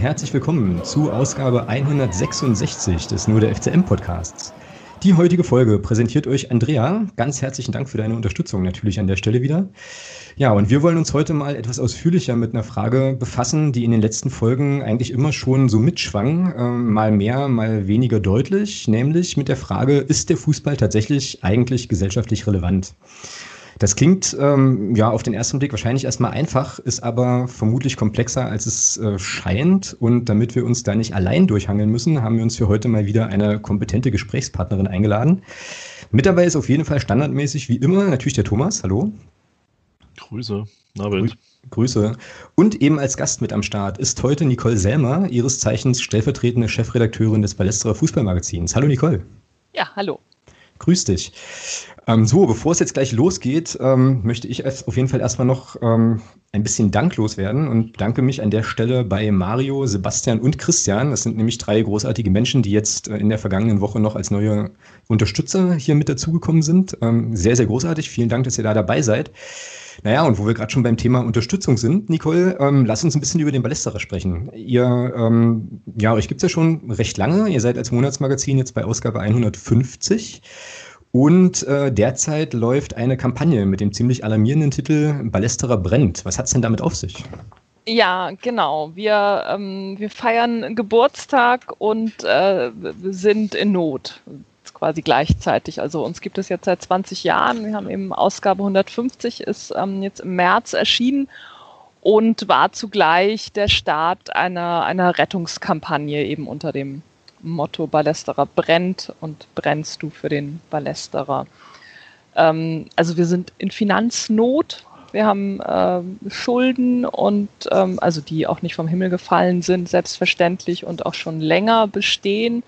Herzlich willkommen zu Ausgabe 166 des Nur der FCM Podcasts. Die heutige Folge präsentiert euch Andrea. Ganz herzlichen Dank für deine Unterstützung natürlich an der Stelle wieder. Ja, und wir wollen uns heute mal etwas ausführlicher mit einer Frage befassen, die in den letzten Folgen eigentlich immer schon so mitschwang, äh, mal mehr, mal weniger deutlich, nämlich mit der Frage, ist der Fußball tatsächlich eigentlich gesellschaftlich relevant? Das klingt ähm, ja auf den ersten Blick wahrscheinlich erstmal einfach, ist aber vermutlich komplexer, als es äh, scheint. Und damit wir uns da nicht allein durchhangeln müssen, haben wir uns für heute mal wieder eine kompetente Gesprächspartnerin eingeladen. Mit dabei ist auf jeden Fall standardmäßig wie immer natürlich der Thomas. Hallo. Grüße. Na, Grü Grüße. Und eben als Gast mit am Start ist heute Nicole Selmer, ihres Zeichens stellvertretende Chefredakteurin des Ballesterer Fußballmagazins. Hallo Nicole. Ja, hallo. Grüß dich. Ähm, so, bevor es jetzt gleich losgeht, ähm, möchte ich auf jeden Fall erstmal noch ähm, ein bisschen danklos werden und danke mich an der Stelle bei Mario, Sebastian und Christian. Das sind nämlich drei großartige Menschen, die jetzt äh, in der vergangenen Woche noch als neue Unterstützer hier mit dazugekommen sind. Ähm, sehr, sehr großartig. Vielen Dank, dass ihr da dabei seid. Naja, und wo wir gerade schon beim Thema Unterstützung sind, Nicole, ähm, lass uns ein bisschen über den Ballesterer sprechen. Ihr, ähm, ja, euch gibt's ja schon recht lange. Ihr seid als Monatsmagazin jetzt bei Ausgabe 150. Und äh, derzeit läuft eine Kampagne mit dem ziemlich alarmierenden Titel Ballesterer brennt. Was hat's denn damit auf sich? Ja, genau. Wir, ähm, wir feiern Geburtstag und äh, sind in Not quasi gleichzeitig. Also uns gibt es jetzt seit 20 Jahren. Wir haben eben Ausgabe 150 ist ähm, jetzt im März erschienen und war zugleich der Start einer, einer Rettungskampagne eben unter dem Motto Ballesterer brennt und brennst du für den Ballesterer. Ähm, also wir sind in Finanznot. Wir haben äh, Schulden und ähm, also die auch nicht vom Himmel gefallen sind, selbstverständlich und auch schon länger bestehen.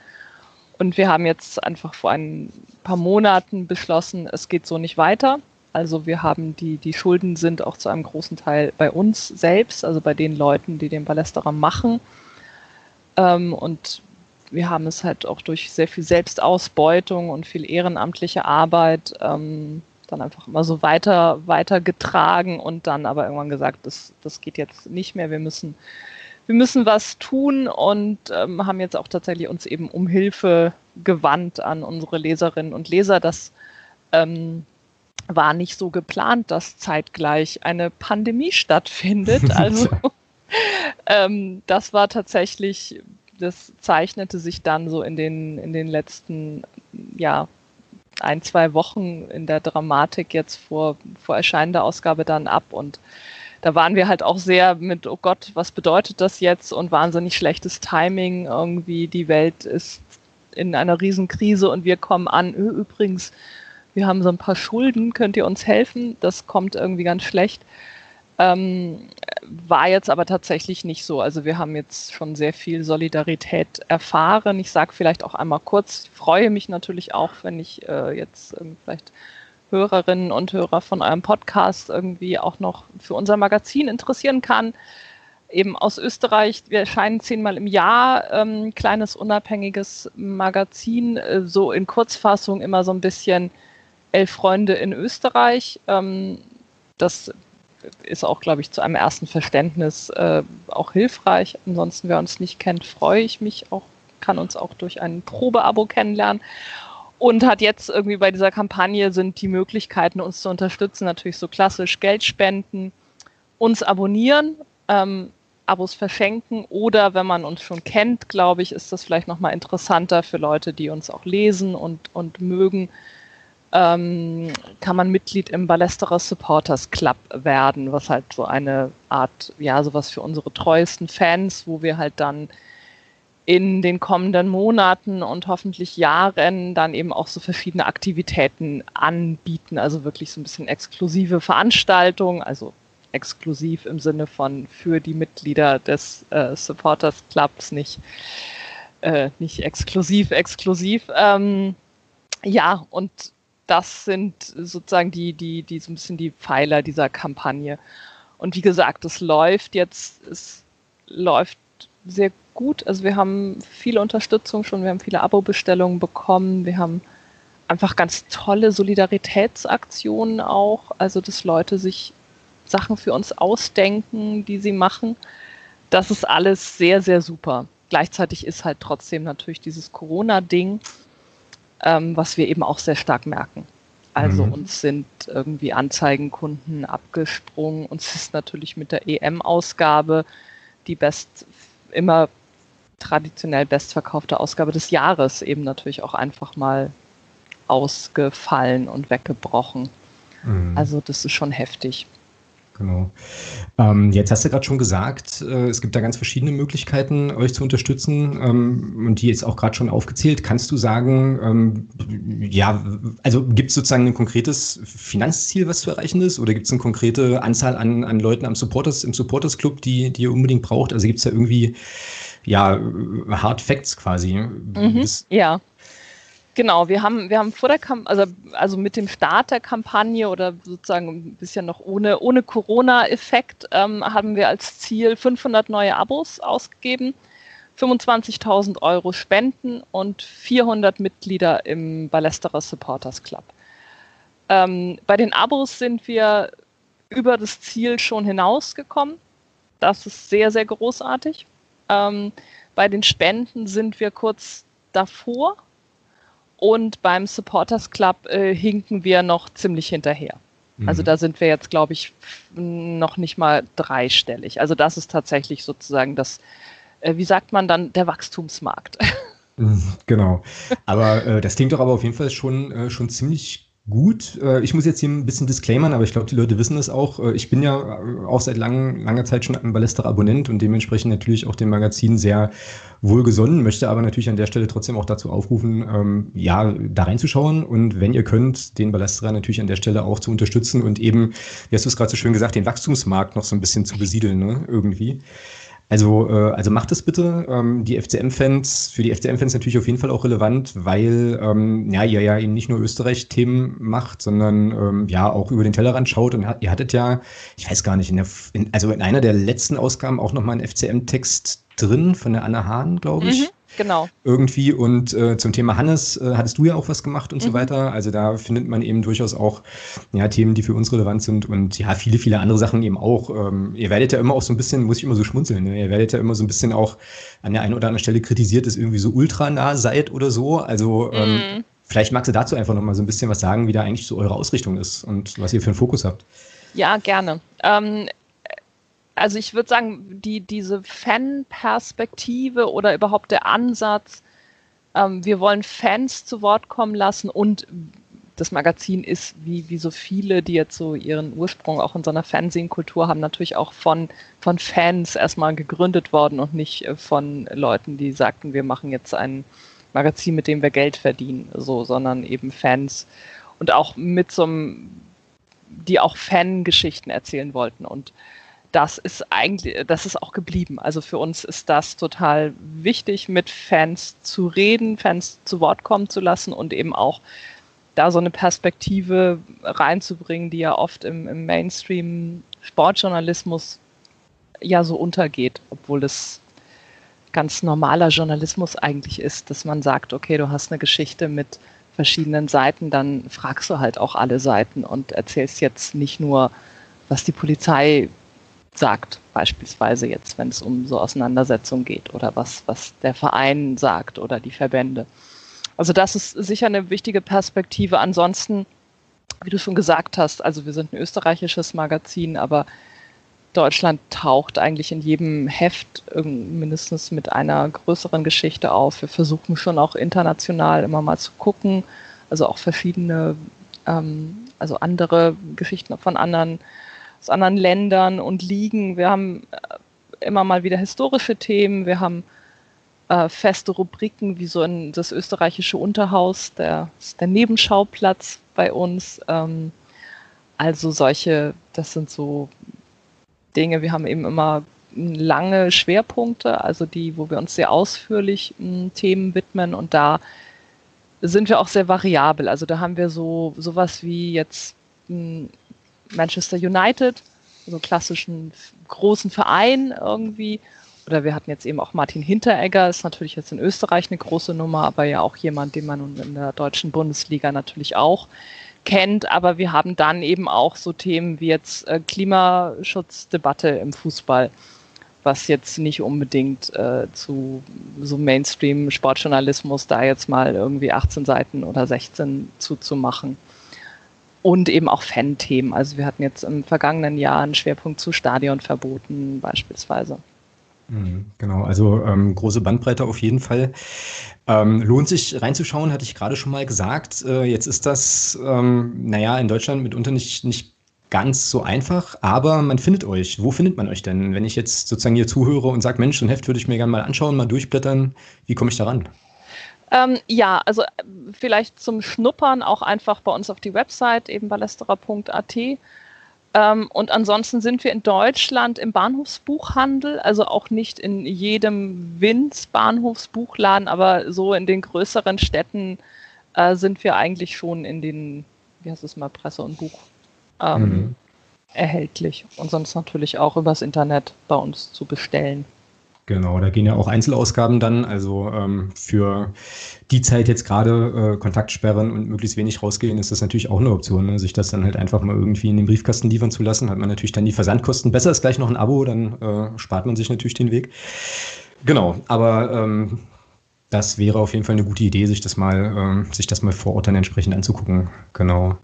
Und wir haben jetzt einfach vor ein paar Monaten beschlossen, es geht so nicht weiter. Also wir haben die, die Schulden sind auch zu einem großen Teil bei uns selbst, also bei den Leuten, die den Ballesterer machen. Ähm, und wir haben es halt auch durch sehr viel Selbstausbeutung und viel ehrenamtliche Arbeit ähm, dann einfach immer so weiter, weiter getragen und dann aber irgendwann gesagt, das, das geht jetzt nicht mehr, wir müssen wir müssen was tun und ähm, haben jetzt auch tatsächlich uns eben um Hilfe gewandt an unsere Leserinnen und Leser. Das ähm, war nicht so geplant, dass zeitgleich eine Pandemie stattfindet. Also ähm, das war tatsächlich, das zeichnete sich dann so in den, in den letzten, ja, ein, zwei Wochen in der Dramatik jetzt vor, vor Erscheinen der Ausgabe dann ab und da waren wir halt auch sehr mit, oh Gott, was bedeutet das jetzt? Und wahnsinnig schlechtes Timing. Irgendwie die Welt ist in einer Riesenkrise und wir kommen an. Übrigens, wir haben so ein paar Schulden, könnt ihr uns helfen? Das kommt irgendwie ganz schlecht. Ähm, war jetzt aber tatsächlich nicht so. Also wir haben jetzt schon sehr viel Solidarität erfahren. Ich sage vielleicht auch einmal kurz, ich freue mich natürlich auch, wenn ich äh, jetzt ähm, vielleicht Hörerinnen und Hörer von eurem Podcast irgendwie auch noch für unser Magazin interessieren kann. Eben aus Österreich, wir erscheinen zehnmal im Jahr, ähm, kleines unabhängiges Magazin, äh, so in Kurzfassung immer so ein bisschen Elf Freunde in Österreich. Ähm, das ist auch, glaube ich, zu einem ersten Verständnis äh, auch hilfreich. Ansonsten, wer uns nicht kennt, freue ich mich auch, kann uns auch durch ein Probeabo kennenlernen und hat jetzt irgendwie bei dieser Kampagne sind die Möglichkeiten, uns zu unterstützen, natürlich so klassisch Geld spenden, uns abonnieren, ähm, Abos verschenken oder wenn man uns schon kennt, glaube ich, ist das vielleicht nochmal interessanter für Leute, die uns auch lesen und, und mögen, ähm, kann man Mitglied im Ballesterer Supporters Club werden, was halt so eine Art, ja, sowas für unsere treuesten Fans, wo wir halt dann in den kommenden Monaten und hoffentlich Jahren dann eben auch so verschiedene Aktivitäten anbieten, also wirklich so ein bisschen exklusive Veranstaltungen, also exklusiv im Sinne von für die Mitglieder des äh, Supporters Clubs, nicht, äh, nicht exklusiv, exklusiv. Ähm, ja, und das sind sozusagen die, die, die so ein bisschen die Pfeiler dieser Kampagne. Und wie gesagt, es läuft jetzt, es läuft sehr gut. Also wir haben viele Unterstützung schon, wir haben viele Abo-Bestellungen bekommen, wir haben einfach ganz tolle Solidaritätsaktionen auch, also dass Leute sich Sachen für uns ausdenken, die sie machen. das ist alles sehr, sehr super. Gleichzeitig ist halt trotzdem natürlich dieses Corona-Ding, ähm, was wir eben auch sehr stark merken. Also mhm. uns sind irgendwie Anzeigenkunden abgesprungen. Uns ist natürlich mit der EM-Ausgabe die best immer traditionell bestverkaufte Ausgabe des Jahres eben natürlich auch einfach mal ausgefallen und weggebrochen. Mhm. Also das ist schon heftig. Genau. Ähm, jetzt hast du gerade schon gesagt, äh, es gibt da ganz verschiedene Möglichkeiten, euch zu unterstützen ähm, und die jetzt auch gerade schon aufgezählt. Kannst du sagen, ähm, ja, also gibt es sozusagen ein konkretes Finanzziel, was zu erreichen ist, oder gibt es eine konkrete Anzahl an, an Leuten am Supporters, im Supporters Club, die, die ihr unbedingt braucht? Also gibt es da irgendwie ja, Hard Facts quasi? Mhm, ja. Genau, wir haben, wir haben vor der Kamp also, also mit dem Start der Kampagne oder sozusagen ein bisschen noch ohne, ohne Corona-Effekt ähm, haben wir als Ziel 500 neue Abos ausgegeben, 25.000 Euro Spenden und 400 Mitglieder im Ballesterer Supporters Club. Ähm, bei den Abos sind wir über das Ziel schon hinausgekommen. Das ist sehr, sehr großartig. Ähm, bei den Spenden sind wir kurz davor und beim Supporters Club äh, hinken wir noch ziemlich hinterher. Mhm. Also da sind wir jetzt, glaube ich, noch nicht mal dreistellig. Also das ist tatsächlich sozusagen das, äh, wie sagt man dann, der Wachstumsmarkt. Mhm, genau. Aber äh, das klingt doch aber auf jeden Fall schon, äh, schon ziemlich gut. Äh, ich muss jetzt hier ein bisschen disclaimern, aber ich glaube, die Leute wissen das auch. Äh, ich bin ja auch seit lang, langer Zeit schon ein Ballester-Abonnent und dementsprechend natürlich auch dem Magazin sehr wohlgesonnen, möchte aber natürlich an der Stelle trotzdem auch dazu aufrufen, ähm, ja, da reinzuschauen und wenn ihr könnt, den Ballesterer natürlich an der Stelle auch zu unterstützen und eben, wie hast du es gerade so schön gesagt, den Wachstumsmarkt noch so ein bisschen zu besiedeln, ne, irgendwie. Also, äh, also macht es bitte. Ähm, die FCM-Fans, für die FCM-Fans natürlich auf jeden Fall auch relevant, weil ähm, ja, ihr ja eben nicht nur Österreich-Themen macht, sondern ähm, ja auch über den Tellerrand schaut. Und ihr hattet ja, ich weiß gar nicht, in der, in, also in einer der letzten Ausgaben auch nochmal einen FCM-Text drin von der Anna Hahn, glaube ich. Mhm. Genau. Irgendwie. Und äh, zum Thema Hannes äh, hattest du ja auch was gemacht und mhm. so weiter. Also da findet man eben durchaus auch ja, Themen, die für uns relevant sind und ja, viele, viele andere Sachen eben auch. Ähm, ihr werdet ja immer auch so ein bisschen, muss ich immer so schmunzeln, ne? ihr werdet ja immer so ein bisschen auch an der einen oder anderen Stelle kritisiert, dass ihr irgendwie so ultra nah seid oder so. Also ähm, mhm. vielleicht magst du dazu einfach nochmal so ein bisschen was sagen, wie da eigentlich so eure Ausrichtung ist und was ihr für einen Fokus habt. Ja, gerne. Ähm, also ich würde sagen, die, diese Fan-Perspektive oder überhaupt der Ansatz, ähm, wir wollen Fans zu Wort kommen lassen und das Magazin ist, wie, wie so viele, die jetzt so ihren Ursprung auch in so einer Fernsehkultur haben, natürlich auch von, von Fans erstmal gegründet worden und nicht äh, von Leuten, die sagten, wir machen jetzt ein Magazin, mit dem wir Geld verdienen, so, sondern eben Fans. Und auch mit so einem, die auch Fangeschichten erzählen wollten. Und das ist eigentlich, das ist auch geblieben. Also für uns ist das total wichtig, mit Fans zu reden, Fans zu Wort kommen zu lassen und eben auch da so eine Perspektive reinzubringen, die ja oft im, im Mainstream Sportjournalismus ja so untergeht, obwohl es ganz normaler Journalismus eigentlich ist, dass man sagt, okay, du hast eine Geschichte mit verschiedenen Seiten, dann fragst du halt auch alle Seiten und erzählst jetzt nicht nur, was die Polizei sagt, beispielsweise jetzt, wenn es um so Auseinandersetzungen geht oder was, was der Verein sagt oder die Verbände. Also das ist sicher eine wichtige Perspektive. Ansonsten, wie du schon gesagt hast, also wir sind ein österreichisches Magazin, aber Deutschland taucht eigentlich in jedem Heft mindestens mit einer größeren Geschichte auf. Wir versuchen schon auch international immer mal zu gucken, also auch verschiedene, ähm, also andere Geschichten von anderen aus anderen Ländern und Ligen. Wir haben äh, immer mal wieder historische Themen. Wir haben äh, feste Rubriken wie so ein, das österreichische Unterhaus, der, der Nebenschauplatz bei uns. Ähm, also solche, das sind so Dinge. Wir haben eben immer lange Schwerpunkte, also die, wo wir uns sehr ausführlich m, Themen widmen und da sind wir auch sehr variabel. Also da haben wir so sowas wie jetzt m, Manchester United, so klassischen großen Verein irgendwie. Oder wir hatten jetzt eben auch Martin Hinteregger, ist natürlich jetzt in Österreich eine große Nummer, aber ja auch jemand, den man in der deutschen Bundesliga natürlich auch kennt. Aber wir haben dann eben auch so Themen wie jetzt äh, Klimaschutzdebatte im Fußball was jetzt nicht unbedingt äh, zu so Mainstream-Sportjournalismus da jetzt mal irgendwie 18 Seiten oder 16 zuzumachen. Und eben auch Fan-Themen. Also wir hatten jetzt im vergangenen Jahr einen Schwerpunkt zu Stadionverboten beispielsweise. Mhm, genau, also ähm, große Bandbreite auf jeden Fall. Ähm, lohnt sich reinzuschauen, hatte ich gerade schon mal gesagt. Äh, jetzt ist das, ähm, naja, in Deutschland mitunter nicht, nicht ganz so einfach, aber man findet euch. Wo findet man euch denn? Wenn ich jetzt sozusagen hier zuhöre und sage, Mensch, so ein Heft würde ich mir gerne mal anschauen, mal durchblättern, wie komme ich da ran? Ähm, ja, also äh, vielleicht zum Schnuppern auch einfach bei uns auf die Website, eben ballesterer.at. Ähm, und ansonsten sind wir in Deutschland im Bahnhofsbuchhandel, also auch nicht in jedem Winz Bahnhofsbuchladen, aber so in den größeren Städten äh, sind wir eigentlich schon in den, wie heißt es mal, Presse und Buch ähm, mhm. erhältlich. Und sonst natürlich auch übers Internet bei uns zu bestellen. Genau, da gehen ja auch Einzelausgaben dann. Also ähm, für die Zeit jetzt gerade äh, Kontaktsperren und möglichst wenig rausgehen, ist das natürlich auch eine Option, ne? sich das dann halt einfach mal irgendwie in den Briefkasten liefern zu lassen. Hat man natürlich dann die Versandkosten. Besser ist gleich noch ein Abo, dann äh, spart man sich natürlich den Weg. Genau, aber ähm, das wäre auf jeden Fall eine gute Idee, sich das mal, ähm, sich das mal vor Ort dann entsprechend anzugucken. Genau.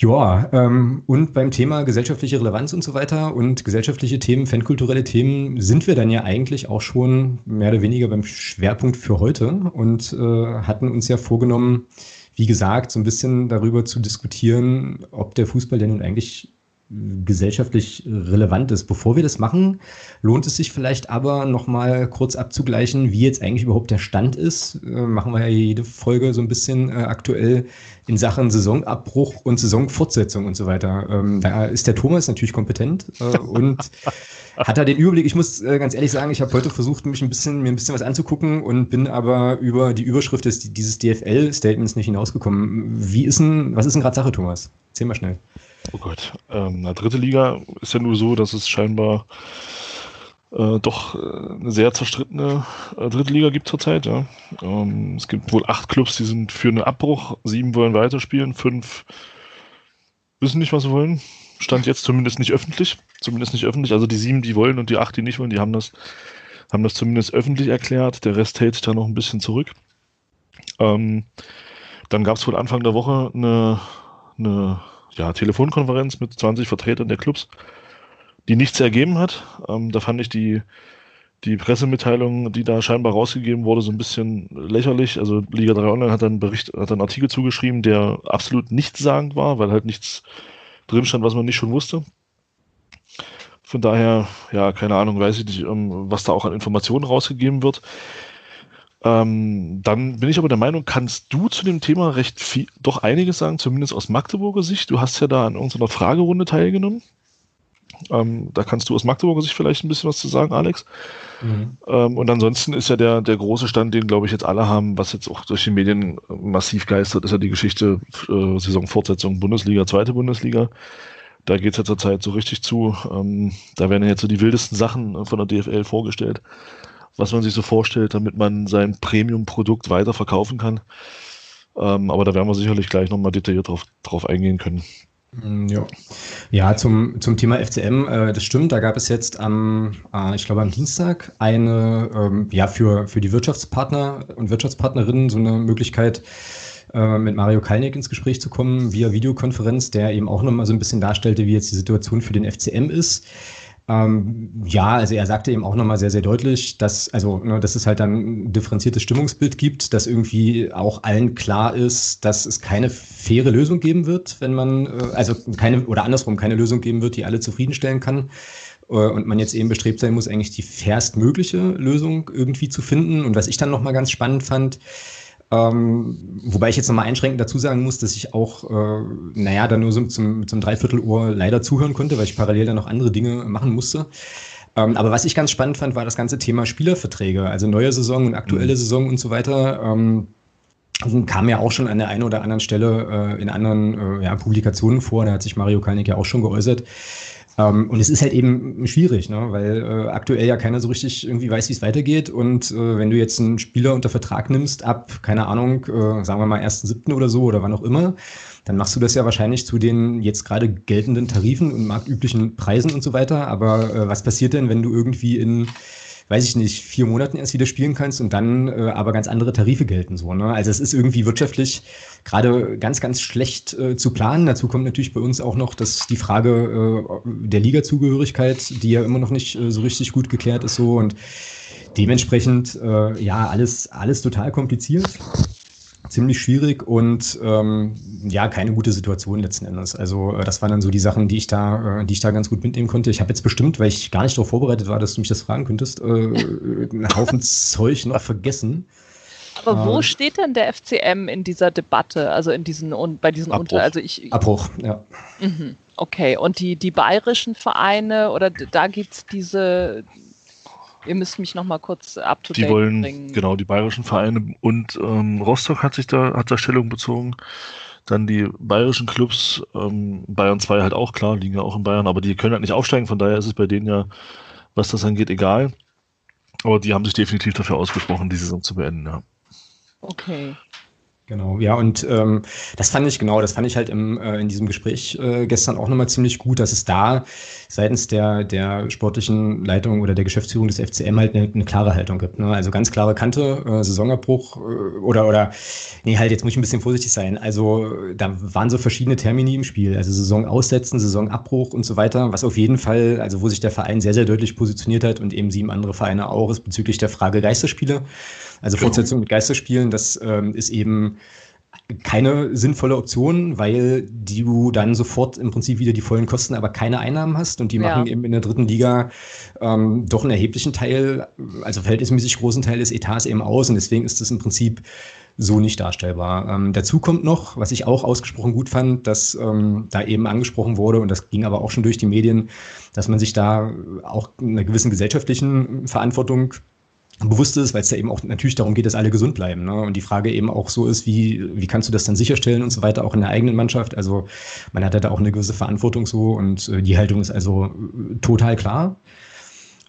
Ja, ähm, und beim Thema gesellschaftliche Relevanz und so weiter und gesellschaftliche Themen, fankulturelle Themen sind wir dann ja eigentlich auch schon mehr oder weniger beim Schwerpunkt für heute und äh, hatten uns ja vorgenommen, wie gesagt, so ein bisschen darüber zu diskutieren, ob der Fußball denn nun eigentlich gesellschaftlich relevant ist. Bevor wir das machen, lohnt es sich vielleicht aber nochmal kurz abzugleichen, wie jetzt eigentlich überhaupt der Stand ist. Äh, machen wir ja jede Folge so ein bisschen äh, aktuell in Sachen Saisonabbruch und Saisonfortsetzung und so weiter. Ähm, da ist der Thomas natürlich kompetent äh, und hat er den Überblick. Ich muss äh, ganz ehrlich sagen, ich habe heute versucht, mich ein bisschen, mir ein bisschen was anzugucken und bin aber über die Überschrift des, dieses DFL-Statements nicht hinausgekommen. Wie ist denn, was ist denn gerade Sache, Thomas? Erzähl mal schnell. Oh Gott. Ähm, na, dritte Liga ist ja nur so, dass es scheinbar äh, doch äh, eine sehr zerstrittene äh, dritte Liga gibt zurzeit. Ja. Ähm, es gibt wohl acht Clubs, die sind für einen Abbruch, sieben wollen weiterspielen, fünf wissen nicht, was sie wollen. Stand jetzt zumindest nicht öffentlich. Zumindest nicht öffentlich. Also die sieben, die wollen und die acht, die nicht wollen, die haben das, haben das zumindest öffentlich erklärt. Der Rest hält sich da noch ein bisschen zurück. Ähm, dann gab es wohl Anfang der Woche eine, eine ja, Telefonkonferenz mit 20 Vertretern der Clubs, die nichts ergeben hat. Ähm, da fand ich die, die Pressemitteilung, die da scheinbar rausgegeben wurde, so ein bisschen lächerlich. Also Liga 3 Online hat einen Bericht, hat einen Artikel zugeschrieben, der absolut nichtssagend war, weil halt nichts drin stand, was man nicht schon wusste. Von daher, ja, keine Ahnung, weiß ich nicht, ähm, was da auch an Informationen rausgegeben wird. Ähm, dann bin ich aber der Meinung, kannst du zu dem Thema recht viel, doch einiges sagen, zumindest aus Magdeburger Sicht. Du hast ja da an irgendeiner Fragerunde teilgenommen. Ähm, da kannst du aus Magdeburger Sicht vielleicht ein bisschen was zu sagen, Alex. Mhm. Ähm, und ansonsten ist ja der, der große Stand, den glaube ich jetzt alle haben, was jetzt auch durch die Medien massiv geistert, ist ja die Geschichte äh, Saisonfortsetzung Bundesliga, zweite Bundesliga. Da geht es ja zurzeit so richtig zu. Ähm, da werden jetzt so die wildesten Sachen von der DFL vorgestellt was man sich so vorstellt, damit man sein Premium-Produkt weiter verkaufen kann. Ähm, aber da werden wir sicherlich gleich nochmal detailliert drauf, drauf eingehen können. Mm, ja, ja zum, zum Thema FCM, äh, das stimmt, da gab es jetzt am, äh, ich glaube am Dienstag eine, ähm, ja, für, für die Wirtschaftspartner und Wirtschaftspartnerinnen so eine Möglichkeit, äh, mit Mario Kalnick ins Gespräch zu kommen via Videokonferenz, der eben auch nochmal so ein bisschen darstellte, wie jetzt die Situation für den FCM ist. Ähm, ja, also er sagte eben auch nochmal sehr, sehr deutlich, dass, also, ne, dass es halt dann ein differenziertes Stimmungsbild gibt, dass irgendwie auch allen klar ist, dass es keine faire Lösung geben wird, wenn man, äh, also keine, oder andersrum, keine Lösung geben wird, die alle zufriedenstellen kann. Äh, und man jetzt eben bestrebt sein muss, eigentlich die fairstmögliche Lösung irgendwie zu finden. Und was ich dann nochmal ganz spannend fand, ähm, wobei ich jetzt nochmal einschränkend dazu sagen muss, dass ich auch, äh, naja, dann nur so zum, zum Dreivierteluhr leider zuhören konnte, weil ich parallel dann noch andere Dinge machen musste. Ähm, aber was ich ganz spannend fand, war das ganze Thema Spielerverträge, also neue Saison und aktuelle mhm. Saison und so weiter. Ähm, kam ja auch schon an der einen oder anderen Stelle äh, in anderen äh, ja, Publikationen vor, da hat sich Mario Kalnick ja auch schon geäußert. Ähm, und es ist halt eben schwierig, ne? weil äh, aktuell ja keiner so richtig irgendwie weiß, wie es weitergeht. Und äh, wenn du jetzt einen Spieler unter Vertrag nimmst, ab, keine Ahnung, äh, sagen wir mal 1.7. oder so oder wann auch immer, dann machst du das ja wahrscheinlich zu den jetzt gerade geltenden Tarifen und marktüblichen Preisen und so weiter. Aber äh, was passiert denn, wenn du irgendwie in weiß ich nicht, vier Monaten erst wieder spielen kannst und dann äh, aber ganz andere Tarife gelten. So, ne? Also es ist irgendwie wirtschaftlich gerade ganz, ganz schlecht äh, zu planen. Dazu kommt natürlich bei uns auch noch dass die Frage äh, der Liga-Zugehörigkeit, die ja immer noch nicht äh, so richtig gut geklärt ist so und dementsprechend äh, ja alles, alles total kompliziert ziemlich schwierig und ähm, ja, keine gute Situation letzten Endes. Also äh, das waren dann so die Sachen, die ich da, äh, die ich da ganz gut mitnehmen konnte. Ich habe jetzt bestimmt, weil ich gar nicht darauf vorbereitet war, dass du mich das fragen könntest, äh, einen Haufen Zeug noch vergessen. Aber wo ähm, steht denn der FCM in dieser Debatte, also in diesen und bei diesen Abbruch. Unter, also ich Abbruch, ja. Mhm, okay, und die, die bayerischen Vereine oder da gibt es diese Ihr müsst mich noch mal kurz up to date Die wollen, bringen. genau, die bayerischen Vereine und ähm, Rostock hat sich da, hat da Stellung bezogen. Dann die bayerischen Clubs, ähm, Bayern 2 halt auch klar, liegen ja auch in Bayern, aber die können halt nicht aufsteigen, von daher ist es bei denen ja, was das angeht, egal. Aber die haben sich definitiv dafür ausgesprochen, die Saison zu beenden, ja. Okay. Genau, ja, und ähm, das fand ich genau, das fand ich halt im, äh, in diesem Gespräch äh, gestern auch nochmal ziemlich gut, dass es da seitens der, der sportlichen Leitung oder der Geschäftsführung des FCM halt eine, eine klare Haltung gibt. Ne? Also ganz klare Kante, äh, Saisonabbruch äh, oder, oder, nee, halt, jetzt muss ich ein bisschen vorsichtig sein. Also da waren so verschiedene Termini im Spiel, also Saison aussetzen, Saisonabbruch und so weiter, was auf jeden Fall, also wo sich der Verein sehr, sehr deutlich positioniert hat und eben sieben andere Vereine auch, ist bezüglich der Frage Geisterspiele. Also genau. Fortsetzung mit Geisterspielen, das ähm, ist eben keine sinnvolle Option, weil du dann sofort im Prinzip wieder die vollen Kosten, aber keine Einnahmen hast und die ja. machen eben in der dritten Liga ähm, doch einen erheblichen Teil, also verhältnismäßig großen Teil des Etats eben aus und deswegen ist das im Prinzip so nicht darstellbar. Ähm, dazu kommt noch, was ich auch ausgesprochen gut fand, dass ähm, da eben angesprochen wurde und das ging aber auch schon durch die Medien, dass man sich da auch einer gewissen gesellschaftlichen Verantwortung bewusst ist, weil es ja eben auch natürlich darum geht, dass alle gesund bleiben. Ne? Und die Frage eben auch so ist, wie, wie kannst du das dann sicherstellen und so weiter, auch in der eigenen Mannschaft. Also man hat ja da auch eine gewisse Verantwortung so und äh, die Haltung ist also äh, total klar.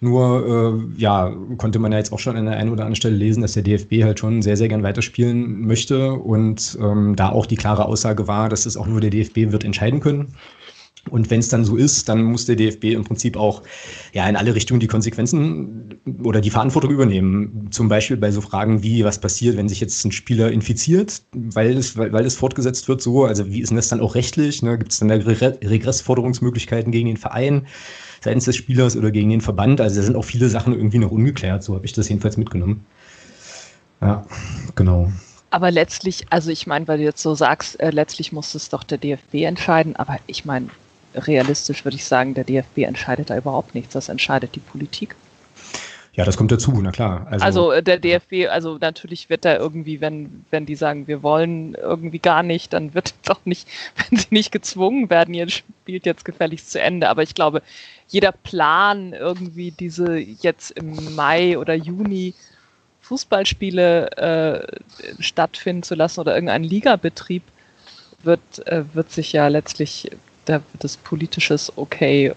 Nur, äh, ja, konnte man ja jetzt auch schon an der einen oder anderen Stelle lesen, dass der DFB halt schon sehr, sehr gern weiterspielen möchte und ähm, da auch die klare Aussage war, dass es auch nur der DFB wird entscheiden können. Und wenn es dann so ist, dann muss der DFB im Prinzip auch ja in alle Richtungen die Konsequenzen oder die Verantwortung übernehmen. Zum Beispiel bei so Fragen wie, was passiert, wenn sich jetzt ein Spieler infiziert, weil es, weil, weil es fortgesetzt wird so. Also wie ist denn das dann auch rechtlich? Ne? Gibt es dann da Regressforderungsmöglichkeiten gegen den Verein seitens des Spielers oder gegen den Verband? Also da sind auch viele Sachen irgendwie noch ungeklärt. So habe ich das jedenfalls mitgenommen. Ja, genau. Aber letztlich, also ich meine, weil du jetzt so sagst, äh, letztlich muss es doch der DFB entscheiden, aber ich meine, realistisch würde ich sagen, der DFB entscheidet da überhaupt nichts. Das entscheidet die Politik. Ja, das kommt dazu, na klar. Also, also äh, der DFB, also natürlich wird da irgendwie, wenn, wenn die sagen, wir wollen irgendwie gar nicht, dann wird doch nicht, wenn sie nicht gezwungen werden, ihr spielt jetzt gefälligst zu Ende. Aber ich glaube, jeder Plan, irgendwie diese jetzt im Mai oder Juni Fußballspiele äh, stattfinden zu lassen oder irgendeinen Ligabetrieb, wird, äh, wird sich ja letztlich da wird es politisches Okay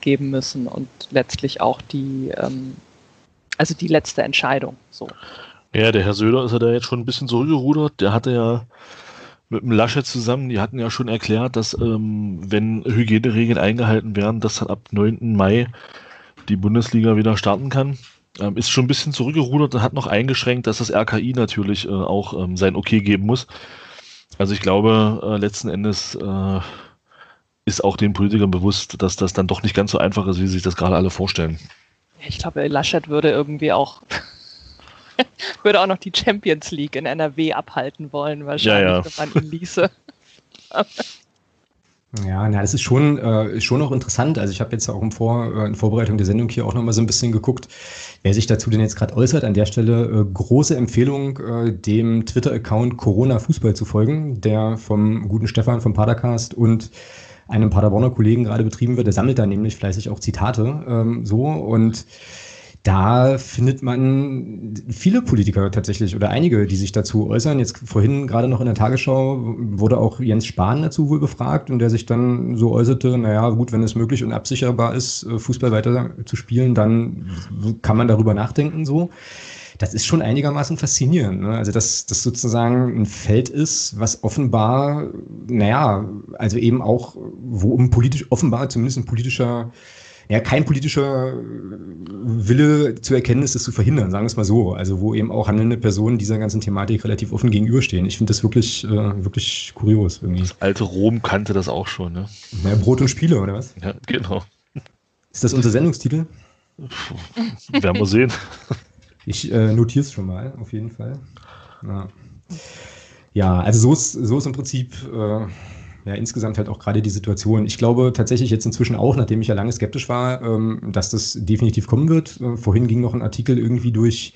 geben müssen und letztlich auch die, ähm, also die letzte Entscheidung. So. Ja, der Herr Söder ist ja da jetzt schon ein bisschen zurückgerudert. Der hatte ja mit dem Laschet zusammen, die hatten ja schon erklärt, dass ähm, wenn Hygieneregeln eingehalten werden, dass dann ab 9. Mai die Bundesliga wieder starten kann. Ähm, ist schon ein bisschen zurückgerudert und hat noch eingeschränkt, dass das RKI natürlich äh, auch ähm, sein Okay geben muss. Also ich glaube, äh, letzten Endes äh, ist auch den Politikern bewusst, dass das dann doch nicht ganz so einfach ist, wie sie sich das gerade alle vorstellen. Ich glaube, Laschet würde irgendwie auch würde auch noch die Champions League in NRW abhalten wollen, wahrscheinlich, ja, ja. wenn man ihn ließe. Ja, na, das ist schon, äh, schon auch interessant. Also ich habe jetzt auch im Vor, äh, in Vorbereitung der Sendung hier auch nochmal so ein bisschen geguckt, wer sich dazu denn jetzt gerade äußert. An der Stelle äh, große Empfehlung, äh, dem Twitter-Account Corona Fußball zu folgen, der vom guten Stefan vom Padercast und einem Paderborner Kollegen gerade betrieben wird. Der sammelt da nämlich fleißig auch Zitate ähm, so und da findet man viele Politiker tatsächlich oder einige, die sich dazu äußern. Jetzt vorhin gerade noch in der Tagesschau wurde auch Jens Spahn dazu wohl befragt und der sich dann so äußerte, naja, gut, wenn es möglich und absicherbar ist, äh, Fußball weiter zu spielen, dann kann man darüber nachdenken so. Das ist schon einigermaßen faszinierend. Ne? Also, dass das sozusagen ein Feld ist, was offenbar, naja, also eben auch, wo um politisch, offenbar zumindest ein politischer ja, kein politischer Wille zu erkennen ist, das zu verhindern, sagen wir es mal so. Also wo eben auch handelnde Personen dieser ganzen Thematik relativ offen gegenüberstehen. Ich finde das wirklich, äh, wirklich kurios irgendwie. Das alte Rom kannte das auch schon, ne? Ja, Brot und Spiele, oder was? Ja, genau. Ist das unser Sendungstitel? werden wir sehen. Ich äh, notiere es schon mal, auf jeden Fall. Ja, ja also so ist, so ist im Prinzip äh, ja, insgesamt halt auch gerade die Situation. Ich glaube tatsächlich jetzt inzwischen auch, nachdem ich ja lange skeptisch war, ähm, dass das definitiv kommen wird. Äh, vorhin ging noch ein Artikel irgendwie durch,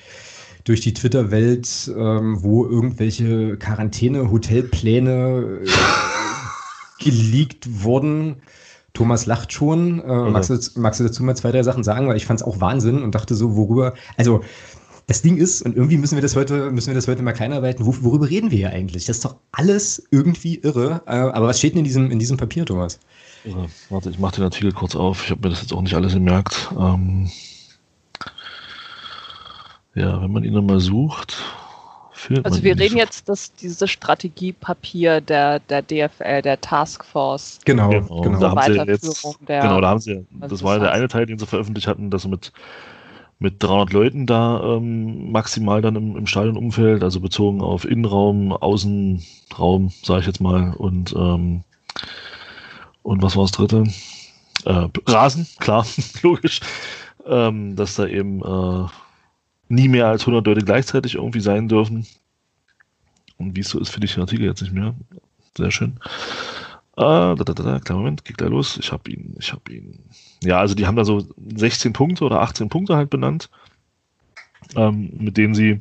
durch die Twitter-Welt, ähm, wo irgendwelche Quarantäne-Hotelpläne äh, geleakt wurden. Thomas lacht schon. Äh, magst, du, magst du dazu mal zwei, drei Sachen sagen? Weil ich fand es auch Wahnsinn und dachte so, worüber. Also, das Ding ist, und irgendwie müssen wir das heute, müssen wir das heute mal kleinarbeiten, Wor worüber reden wir hier eigentlich? Das ist doch alles irgendwie irre. Äh, aber was steht denn in diesem, in diesem Papier, Thomas? Ja, warte, ich mache den Artikel kurz auf. Ich habe mir das jetzt auch nicht alles gemerkt. Ähm, ja, wenn man ihn dann mal sucht, findet Also wir reden jetzt das, dieses Strategiepapier der, der DFL, der Taskforce. Genau, genau. genau. Da haben sie jetzt, genau, da haben sie, das war der eine Teil, den sie veröffentlicht hatten, dass sie mit mit 300 Leuten da ähm, maximal dann im, im Stadionumfeld, also bezogen auf Innenraum, Außenraum, sage ich jetzt mal, und ähm, und was war das dritte? Äh, Rasen, klar, logisch, ähm, dass da eben äh, nie mehr als 100 Leute gleichzeitig irgendwie sein dürfen. Und wie es so ist, finde ich den Artikel jetzt nicht mehr. Sehr schön. Äh, da, da, da, klar, Moment, geht gleich los. Ich habe ihn, ich habe ihn. Ja, also die haben da so 16 Punkte oder 18 Punkte halt benannt, ähm, mit denen sie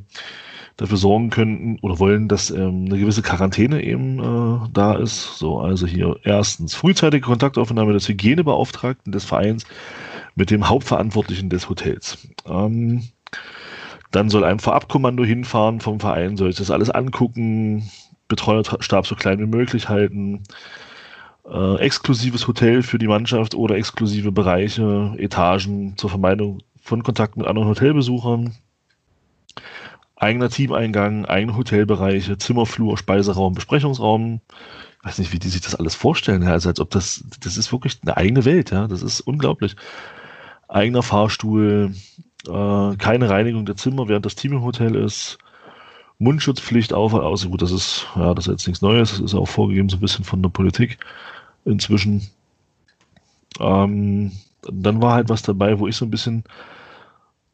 dafür sorgen könnten oder wollen, dass ähm, eine gewisse Quarantäne eben äh, da ist. So, also hier erstens frühzeitige Kontaktaufnahme des Hygienebeauftragten des Vereins mit dem Hauptverantwortlichen des Hotels. Ähm, dann soll ein Vorabkommando hinfahren vom Verein, soll sich das alles angucken, Betreuerstab so klein wie möglich halten, äh, exklusives Hotel für die Mannschaft oder exklusive Bereiche, Etagen zur Vermeidung von Kontakt mit anderen Hotelbesuchern, eigener Teameingang, eigene Hotelbereiche, Zimmerflur, Speiseraum, Besprechungsraum. Ich weiß nicht, wie die sich das alles vorstellen, also als ob das, das ist wirklich eine eigene Welt, ja, das ist unglaublich. Eigener Fahrstuhl, äh, keine Reinigung der Zimmer, während das Team im Hotel ist, Mundschutzpflicht auf, also gut, das ist, ja, das ist jetzt nichts Neues, das ist auch vorgegeben so ein bisschen von der Politik inzwischen. Ähm, dann war halt was dabei, wo ich so ein bisschen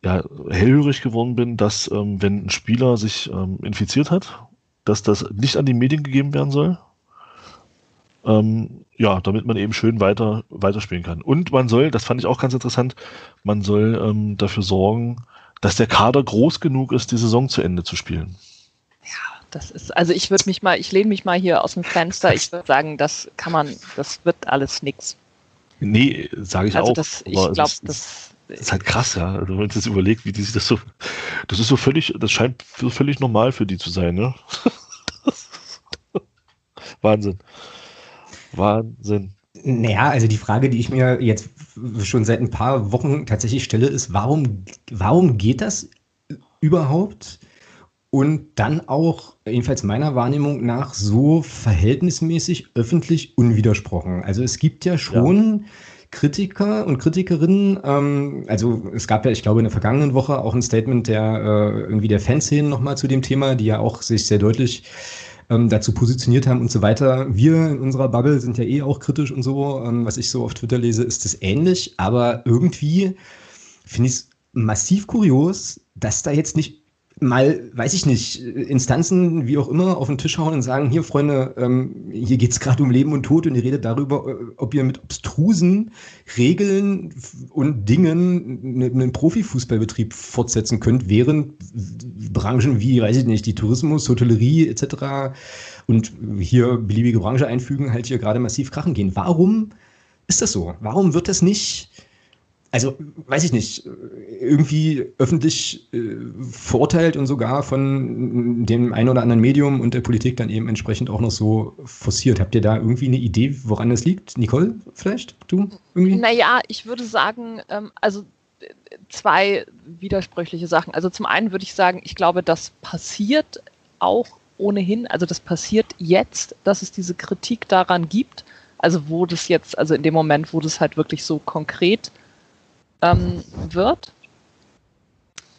ja, hellhörig geworden bin, dass ähm, wenn ein Spieler sich ähm, infiziert hat, dass das nicht an die Medien gegeben werden soll. Ähm, ja, damit man eben schön weiter weiterspielen kann. Und man soll, das fand ich auch ganz interessant, man soll ähm, dafür sorgen, dass der Kader groß genug ist, die Saison zu Ende zu spielen. Ja, das ist, also ich würde mich mal, ich lehne mich mal hier aus dem Fenster, ich würde sagen, das kann man, das wird alles nix. Nee, sage ich also auch. Das, ich glaube, das, das ist halt krass, ja. Also wenn man sich das überlegt, wie die sich das so. Das ist so völlig, das scheint völlig normal für die zu sein, ne? Wahnsinn. Wahnsinn. Naja, also die Frage, die ich mir jetzt schon seit ein paar Wochen tatsächlich stelle, ist, warum, warum geht das überhaupt? Und dann auch, jedenfalls meiner Wahrnehmung nach, so verhältnismäßig öffentlich unwidersprochen. Also es gibt ja schon ja. Kritiker und Kritikerinnen, ähm, also es gab ja, ich glaube, in der vergangenen Woche auch ein Statement der äh, irgendwie der Fanszenen nochmal zu dem Thema, die ja auch sich sehr deutlich ähm, dazu positioniert haben und so weiter. Wir in unserer Bubble sind ja eh auch kritisch und so. Ähm, was ich so auf Twitter lese, ist das ähnlich, aber irgendwie finde ich es massiv kurios, dass da jetzt nicht mal, weiß ich nicht, Instanzen, wie auch immer, auf den Tisch hauen und sagen, hier Freunde, ähm, hier geht es gerade um Leben und Tod und ihr redet darüber, äh, ob ihr mit obstrusen Regeln und Dingen einen Profifußballbetrieb fortsetzen könnt, während Branchen wie, weiß ich nicht, die Tourismus, Hotellerie etc. und hier beliebige Branche einfügen, halt hier gerade massiv krachen gehen. Warum ist das so? Warum wird das nicht also weiß ich nicht, irgendwie öffentlich äh, verurteilt und sogar von dem einen oder anderen Medium und der Politik dann eben entsprechend auch noch so forciert. Habt ihr da irgendwie eine Idee, woran das liegt? Nicole, vielleicht? Du irgendwie? Naja, ich würde sagen, ähm, also zwei widersprüchliche Sachen. Also zum einen würde ich sagen, ich glaube, das passiert auch ohnehin, also das passiert jetzt, dass es diese Kritik daran gibt. Also wo das jetzt, also in dem Moment, wo das halt wirklich so konkret ähm, wird.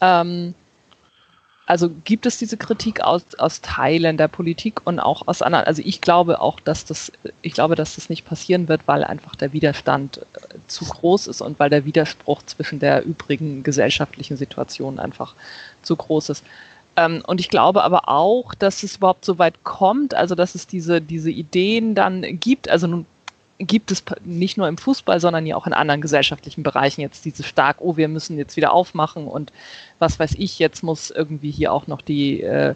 Ähm, also gibt es diese Kritik aus, aus Teilen der Politik und auch aus anderen. Also ich glaube auch, dass das, ich glaube, dass das nicht passieren wird, weil einfach der Widerstand äh, zu groß ist und weil der Widerspruch zwischen der übrigen gesellschaftlichen Situation einfach zu groß ist. Ähm, und ich glaube aber auch, dass es überhaupt so weit kommt, also dass es diese, diese Ideen dann gibt. Also nun gibt es nicht nur im Fußball, sondern ja auch in anderen gesellschaftlichen Bereichen jetzt diese stark, oh, wir müssen jetzt wieder aufmachen und was weiß ich, jetzt muss irgendwie hier auch noch die, äh,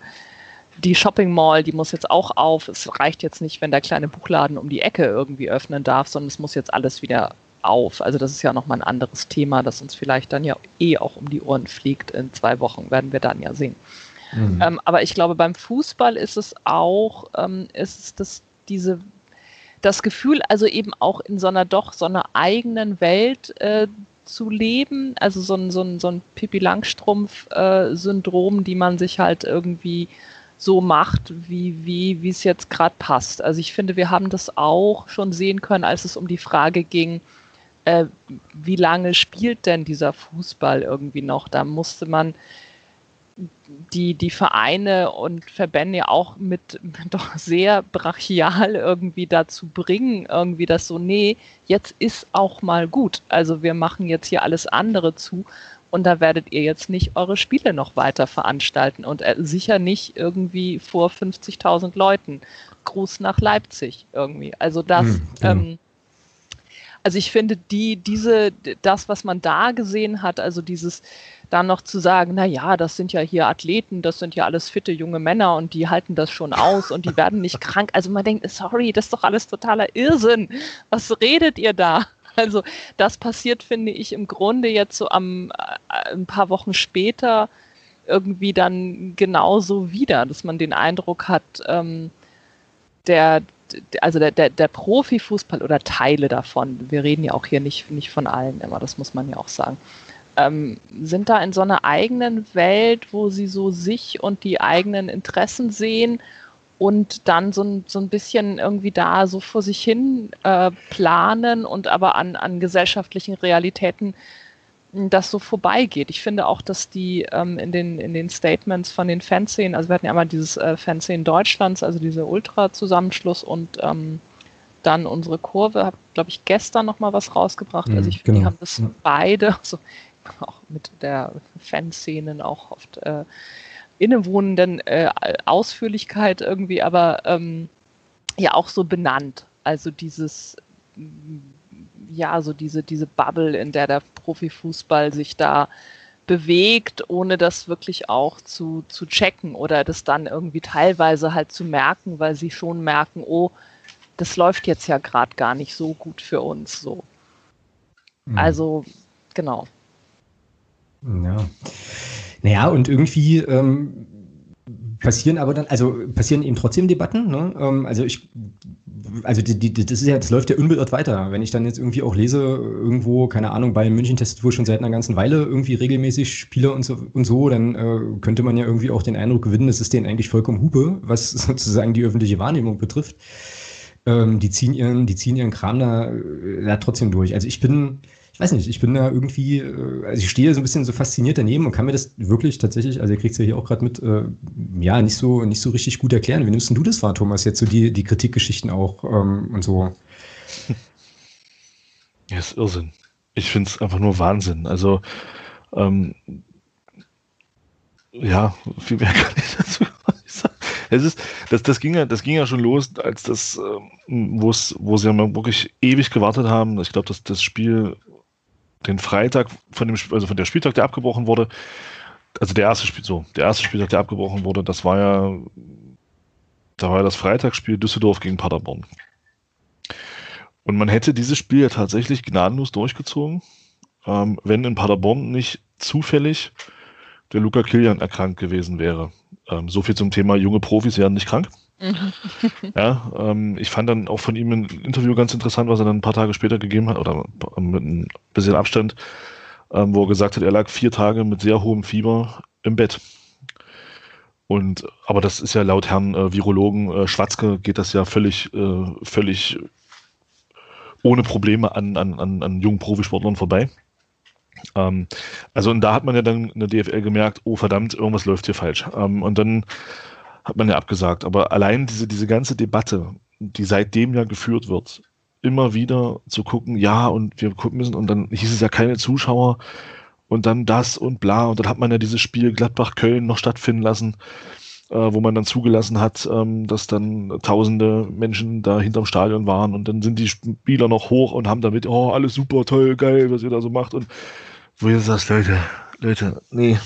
die Shopping Mall, die muss jetzt auch auf. Es reicht jetzt nicht, wenn der kleine Buchladen um die Ecke irgendwie öffnen darf, sondern es muss jetzt alles wieder auf. Also das ist ja nochmal ein anderes Thema, das uns vielleicht dann ja eh auch um die Ohren fliegt. In zwei Wochen werden wir dann ja sehen. Mhm. Ähm, aber ich glaube, beim Fußball ist es auch, ähm, ist es das, diese das Gefühl, also eben auch in so einer doch so einer eigenen Welt äh, zu leben, also so ein, so ein, so ein Pippi Langstrumpf-Syndrom, äh, die man sich halt irgendwie so macht, wie, wie, es jetzt gerade passt. Also ich finde, wir haben das auch schon sehen können, als es um die Frage ging, äh, wie lange spielt denn dieser Fußball irgendwie noch? Da musste man die, die Vereine und Verbände ja auch mit doch sehr brachial irgendwie dazu bringen, irgendwie das so, nee, jetzt ist auch mal gut. Also wir machen jetzt hier alles andere zu und da werdet ihr jetzt nicht eure Spiele noch weiter veranstalten und äh, sicher nicht irgendwie vor 50.000 Leuten. Gruß nach Leipzig irgendwie. Also das, mhm, ähm, also ich finde die, diese, das, was man da gesehen hat, also dieses, dann noch zu sagen, na ja, das sind ja hier Athleten, das sind ja alles fitte junge Männer und die halten das schon aus und die werden nicht krank. Also man denkt, sorry, das ist doch alles totaler Irrsinn. Was redet ihr da? Also das passiert, finde ich, im Grunde jetzt so am äh, ein paar Wochen später irgendwie dann genauso wieder, dass man den Eindruck hat, ähm, der, also der, der, der Profifußball oder Teile davon, wir reden ja auch hier nicht, nicht von allen immer, das muss man ja auch sagen, ähm, sind da in so einer eigenen Welt, wo sie so sich und die eigenen Interessen sehen und dann so ein, so ein bisschen irgendwie da so vor sich hin äh, planen und aber an, an gesellschaftlichen Realitäten hm, das so vorbeigeht. Ich finde auch, dass die ähm, in, den, in den Statements von den Fanszenen, also wir hatten ja einmal dieses äh, Fanszenen Deutschlands, also dieser Ultra-Zusammenschluss und ähm, dann unsere Kurve, habe, glaube ich, gestern noch mal was rausgebracht. Mhm, also ich finde, genau. die haben das beide, also auch mit der Fanszenen auch oft äh, innewohnenden äh, Ausführlichkeit irgendwie, aber ähm, ja auch so benannt. Also dieses, ja, so diese, diese Bubble, in der der Profifußball sich da bewegt, ohne das wirklich auch zu, zu checken oder das dann irgendwie teilweise halt zu merken, weil sie schon merken, oh, das läuft jetzt ja gerade gar nicht so gut für uns so. Mhm. Also, genau. Ja. Naja, und irgendwie ähm, passieren aber dann, also passieren eben trotzdem Debatten. Ne? Ähm, also ich, also die, die, das ist ja, das läuft ja unbeirrt weiter. Wenn ich dann jetzt irgendwie auch lese, irgendwo, keine Ahnung, bei München testet wohl schon seit einer ganzen Weile irgendwie regelmäßig Spiele und so, und so dann äh, könnte man ja irgendwie auch den Eindruck gewinnen, es ist denen eigentlich vollkommen Hupe, was sozusagen die öffentliche Wahrnehmung betrifft. Ähm, die ziehen ihren, die ziehen ihren Kram da, äh, da trotzdem durch. Also ich bin, ich weiß nicht, ich bin da irgendwie, äh, also ich stehe so ein bisschen so fasziniert daneben und kann mir das wirklich tatsächlich, also ihr kriegt es ja hier auch gerade mit, äh, ja, nicht so, nicht so richtig gut erklären. Wie nimmst du das wahr, Thomas, jetzt so die, die Kritikgeschichten auch ähm, und so? Ja, ist Irrsinn. Ich finde es einfach nur Wahnsinn. Also, ähm, ja, viel mehr kann ich dazu sagen. Es ist, das, das, ging ja, das ging ja schon los, als das, ähm, wo sie ja wirklich ewig gewartet haben. Ich glaube, dass das Spiel den Freitag von dem, also von der Spieltag, der abgebrochen wurde, also der erste Spiel, so, der erste Spieltag, der abgebrochen wurde, das war ja, da war ja das Freitagsspiel Düsseldorf gegen Paderborn. Und man hätte dieses Spiel ja tatsächlich gnadenlos durchgezogen. ähm, wenn in Paderborn nicht zufällig der Luca Kilian erkrankt gewesen wäre. Ähm, so viel zum Thema junge Profis werden nicht krank. Ja, ähm, ich fand dann auch von ihm ein Interview ganz interessant, was er dann ein paar Tage später gegeben hat, oder mit ein bisschen Abstand, ähm, wo er gesagt hat, er lag vier Tage mit sehr hohem Fieber im Bett. Und, aber das ist ja laut Herrn äh, Virologen äh, Schwatzke geht das ja völlig, äh, völlig ohne Probleme an, an, an, an jungen Profisportlern vorbei. Ähm, also und da hat man ja dann in der DFL gemerkt, oh verdammt, irgendwas läuft hier falsch. Ähm, und dann hat man ja abgesagt. Aber allein diese, diese ganze Debatte, die seitdem ja geführt wird, immer wieder zu gucken, ja, und wir gucken müssen, und dann hieß es ja keine Zuschauer und dann das und bla. Und dann hat man ja dieses Spiel Gladbach-Köln noch stattfinden lassen, äh, wo man dann zugelassen hat, ähm, dass dann tausende Menschen da hinterm Stadion waren und dann sind die Spieler noch hoch und haben damit, oh, alles super, toll, geil, was ihr da so macht. Und wo ihr sagt, Leute, Leute, nee.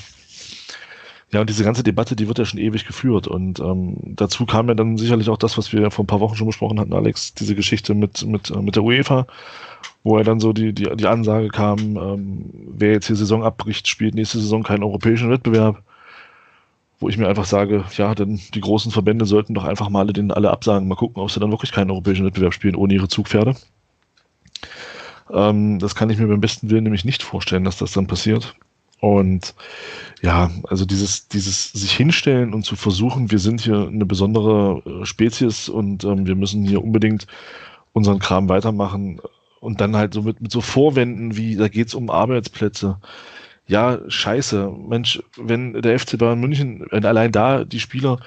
Ja, und diese ganze Debatte, die wird ja schon ewig geführt. Und ähm, dazu kam ja dann sicherlich auch das, was wir vor ein paar Wochen schon besprochen hatten, Alex, diese Geschichte mit, mit, äh, mit der UEFA, wo ja dann so die, die, die Ansage kam, ähm, wer jetzt hier Saison abbricht, spielt nächste Saison keinen europäischen Wettbewerb. Wo ich mir einfach sage, ja, denn die großen Verbände sollten doch einfach mal alle den alle absagen, mal gucken, ob sie dann wirklich keinen europäischen Wettbewerb spielen ohne ihre Zugpferde. Ähm, das kann ich mir beim besten Willen nämlich nicht vorstellen, dass das dann passiert. Und ja, also dieses, dieses sich hinstellen und zu versuchen, wir sind hier eine besondere äh, Spezies und ähm, wir müssen hier unbedingt unseren Kram weitermachen und dann halt so mit, mit so Vorwänden wie, da geht's um Arbeitsplätze. Ja, scheiße. Mensch, wenn der FC Bayern München, wenn allein da die Spieler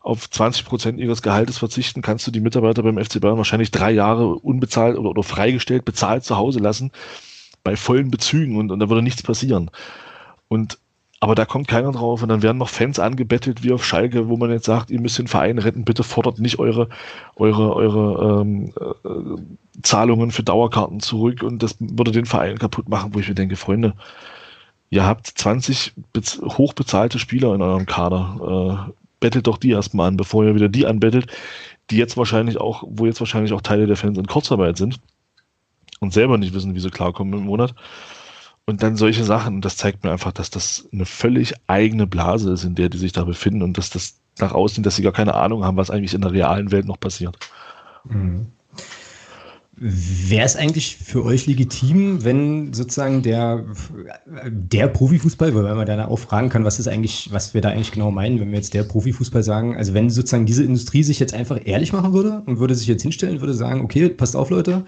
auf 20 Prozent ihres Gehaltes verzichten, kannst du die Mitarbeiter beim FC Bayern wahrscheinlich drei Jahre unbezahlt oder, oder freigestellt, bezahlt zu Hause lassen, bei vollen Bezügen und, und da würde nichts passieren. Und aber da kommt keiner drauf und dann werden noch Fans angebettelt wie auf Schalke, wo man jetzt sagt, ihr müsst den Verein retten, bitte fordert nicht eure, eure, eure ähm, äh, Zahlungen für Dauerkarten zurück und das würde den Verein kaputt machen, wo ich mir denke, Freunde, ihr habt 20 hochbezahlte Spieler in eurem Kader. Äh, bettelt doch die erstmal an, bevor ihr wieder die anbettelt, die jetzt wahrscheinlich auch, wo jetzt wahrscheinlich auch Teile der Fans in Kurzarbeit sind und selber nicht wissen, wie sie klarkommen im Monat. Und dann solche Sachen, das zeigt mir einfach, dass das eine völlig eigene Blase ist, in der die sich da befinden und dass das nach außen, dass sie gar keine Ahnung haben, was eigentlich in der realen Welt noch passiert. Mhm. Wäre es eigentlich für euch legitim, wenn sozusagen der, der Profifußball, weil man dann auch fragen kann, was ist eigentlich, was wir da eigentlich genau meinen, wenn wir jetzt der Profifußball sagen, also wenn sozusagen diese Industrie sich jetzt einfach ehrlich machen würde und würde sich jetzt hinstellen, würde sagen, okay, passt auf, Leute,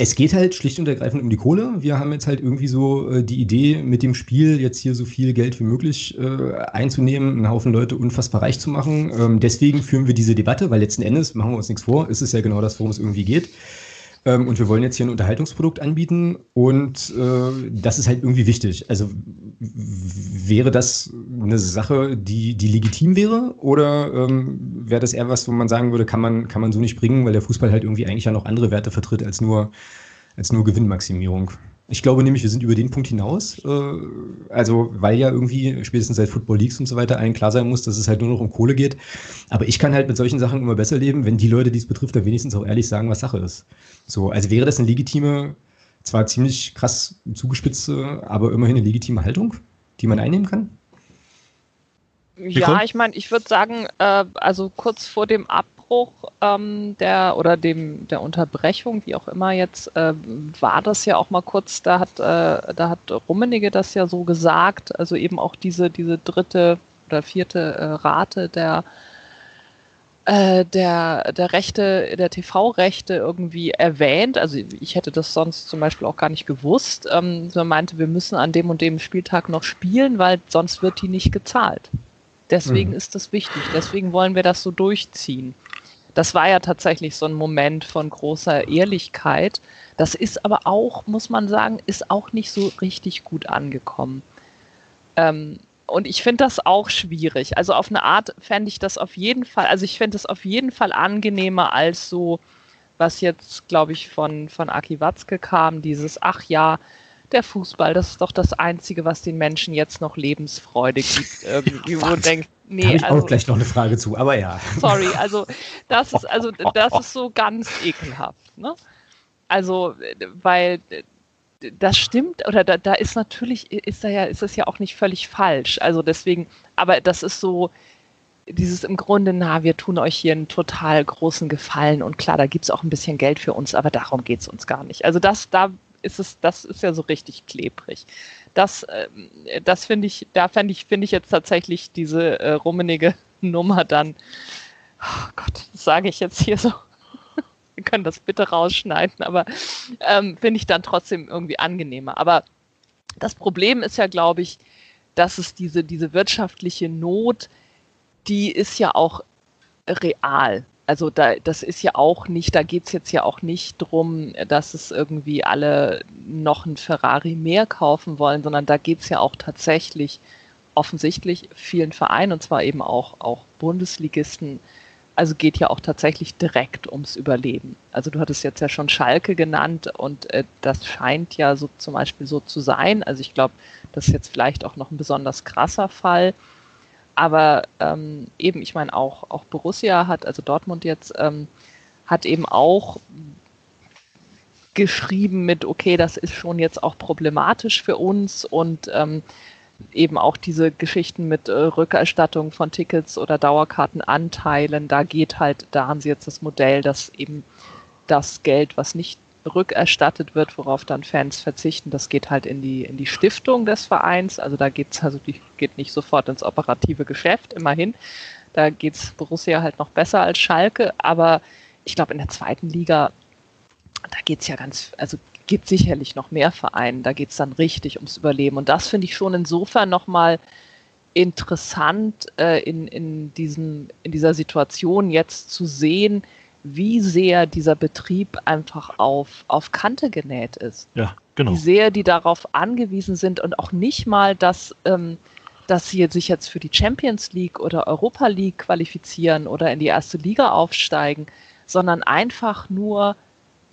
es geht halt schlicht und ergreifend um die Kohle. Wir haben jetzt halt irgendwie so äh, die Idee, mit dem Spiel jetzt hier so viel Geld wie möglich äh, einzunehmen, einen Haufen Leute unfassbar reich zu machen. Ähm, deswegen führen wir diese Debatte, weil letzten Endes, machen wir uns nichts vor, ist es ja genau das, worum es irgendwie geht. Ähm, und wir wollen jetzt hier ein Unterhaltungsprodukt anbieten und äh, das ist halt irgendwie wichtig. Also wäre das eine Sache, die, die legitim wäre oder ähm, wäre das eher was, wo man sagen würde, kann man, kann man so nicht bringen, weil der Fußball halt irgendwie eigentlich ja noch andere Werte vertritt als nur, als nur Gewinnmaximierung? Ich glaube nämlich, wir sind über den Punkt hinaus. Äh, also, weil ja irgendwie spätestens seit Football Leagues und so weiter allen klar sein muss, dass es halt nur noch um Kohle geht. Aber ich kann halt mit solchen Sachen immer besser leben, wenn die Leute, die es betrifft, da wenigstens auch ehrlich sagen, was Sache ist. So, also wäre das eine legitime, zwar ziemlich krass zugespitzte, aber immerhin eine legitime Haltung, die man einnehmen kann? Ja, ich meine, ich würde sagen, äh, also kurz vor dem Ab Abbruch ähm, der oder dem der Unterbrechung, wie auch immer jetzt, äh, war das ja auch mal kurz, da hat, äh, da hat Rummenigge das ja so gesagt, also eben auch diese, diese dritte oder vierte äh, Rate der äh, der, der Rechte, der TV-Rechte irgendwie erwähnt. Also ich hätte das sonst zum Beispiel auch gar nicht gewusst. Ähm, man meinte, wir müssen an dem und dem Spieltag noch spielen, weil sonst wird die nicht gezahlt. Deswegen mhm. ist das wichtig. Deswegen wollen wir das so durchziehen. Das war ja tatsächlich so ein Moment von großer Ehrlichkeit. Das ist aber auch, muss man sagen, ist auch nicht so richtig gut angekommen. Ähm, und ich finde das auch schwierig. Also auf eine Art fände ich das auf jeden Fall, also ich fände es auf jeden Fall angenehmer als so, was jetzt, glaube ich, von, von Aki Watzke kam, dieses, ach ja, der Fußball, das ist doch das Einzige, was den Menschen jetzt noch Lebensfreude gibt. Irgendwie, wo denkt, nee, da habe ich also, auch gleich noch eine Frage zu, aber ja. Sorry, also das ist also das ist so ganz ekelhaft. Ne? Also, weil das stimmt, oder da, da ist natürlich, ist da ja, ist das ja auch nicht völlig falsch. Also deswegen, aber das ist so, dieses im Grunde, na, wir tun euch hier einen total großen Gefallen und klar, da gibt es auch ein bisschen Geld für uns, aber darum geht es uns gar nicht. Also das, da ist es, das ist ja so richtig klebrig. Das, äh, das finde ich, da finde ich, finde ich jetzt tatsächlich diese äh, rummenige Nummer dann, oh Gott, das sage ich jetzt hier so wir können das bitte rausschneiden, aber ähm, finde ich dann trotzdem irgendwie angenehmer. Aber das Problem ist ja, glaube ich, dass es diese, diese wirtschaftliche Not, die ist ja auch real. Also da, das ist ja auch nicht, da geht es jetzt ja auch nicht drum, dass es irgendwie alle noch ein Ferrari mehr kaufen wollen, sondern da geht es ja auch tatsächlich offensichtlich vielen Vereinen, und zwar eben auch, auch Bundesligisten, also geht ja auch tatsächlich direkt ums Überleben. Also du hattest jetzt ja schon Schalke genannt und äh, das scheint ja so zum Beispiel so zu sein. Also ich glaube, das ist jetzt vielleicht auch noch ein besonders krasser Fall. Aber ähm, eben, ich meine, auch, auch Borussia hat, also Dortmund jetzt, ähm, hat eben auch geschrieben mit, okay, das ist schon jetzt auch problematisch für uns und ähm, eben auch diese Geschichten mit äh, Rückerstattung von Tickets oder Dauerkartenanteilen, da geht halt, da haben sie jetzt das Modell, dass eben das Geld, was nicht rückerstattet wird, worauf dann Fans verzichten, das geht halt in die, in die Stiftung des Vereins. Also da geht's, also die geht nicht sofort ins operative Geschäft, immerhin. Da geht's Borussia halt noch besser als Schalke, aber ich glaube in der zweiten Liga, da geht's ja ganz, also gibt sicherlich noch mehr Vereine, da geht es dann richtig ums Überleben. Und das finde ich schon insofern nochmal interessant, äh, in, in, diesem, in dieser Situation jetzt zu sehen, wie sehr dieser Betrieb einfach auf, auf Kante genäht ist. Ja, genau. Wie sehr die darauf angewiesen sind und auch nicht mal, dass, ähm, dass sie sich jetzt für die Champions League oder Europa League qualifizieren oder in die erste Liga aufsteigen, sondern einfach nur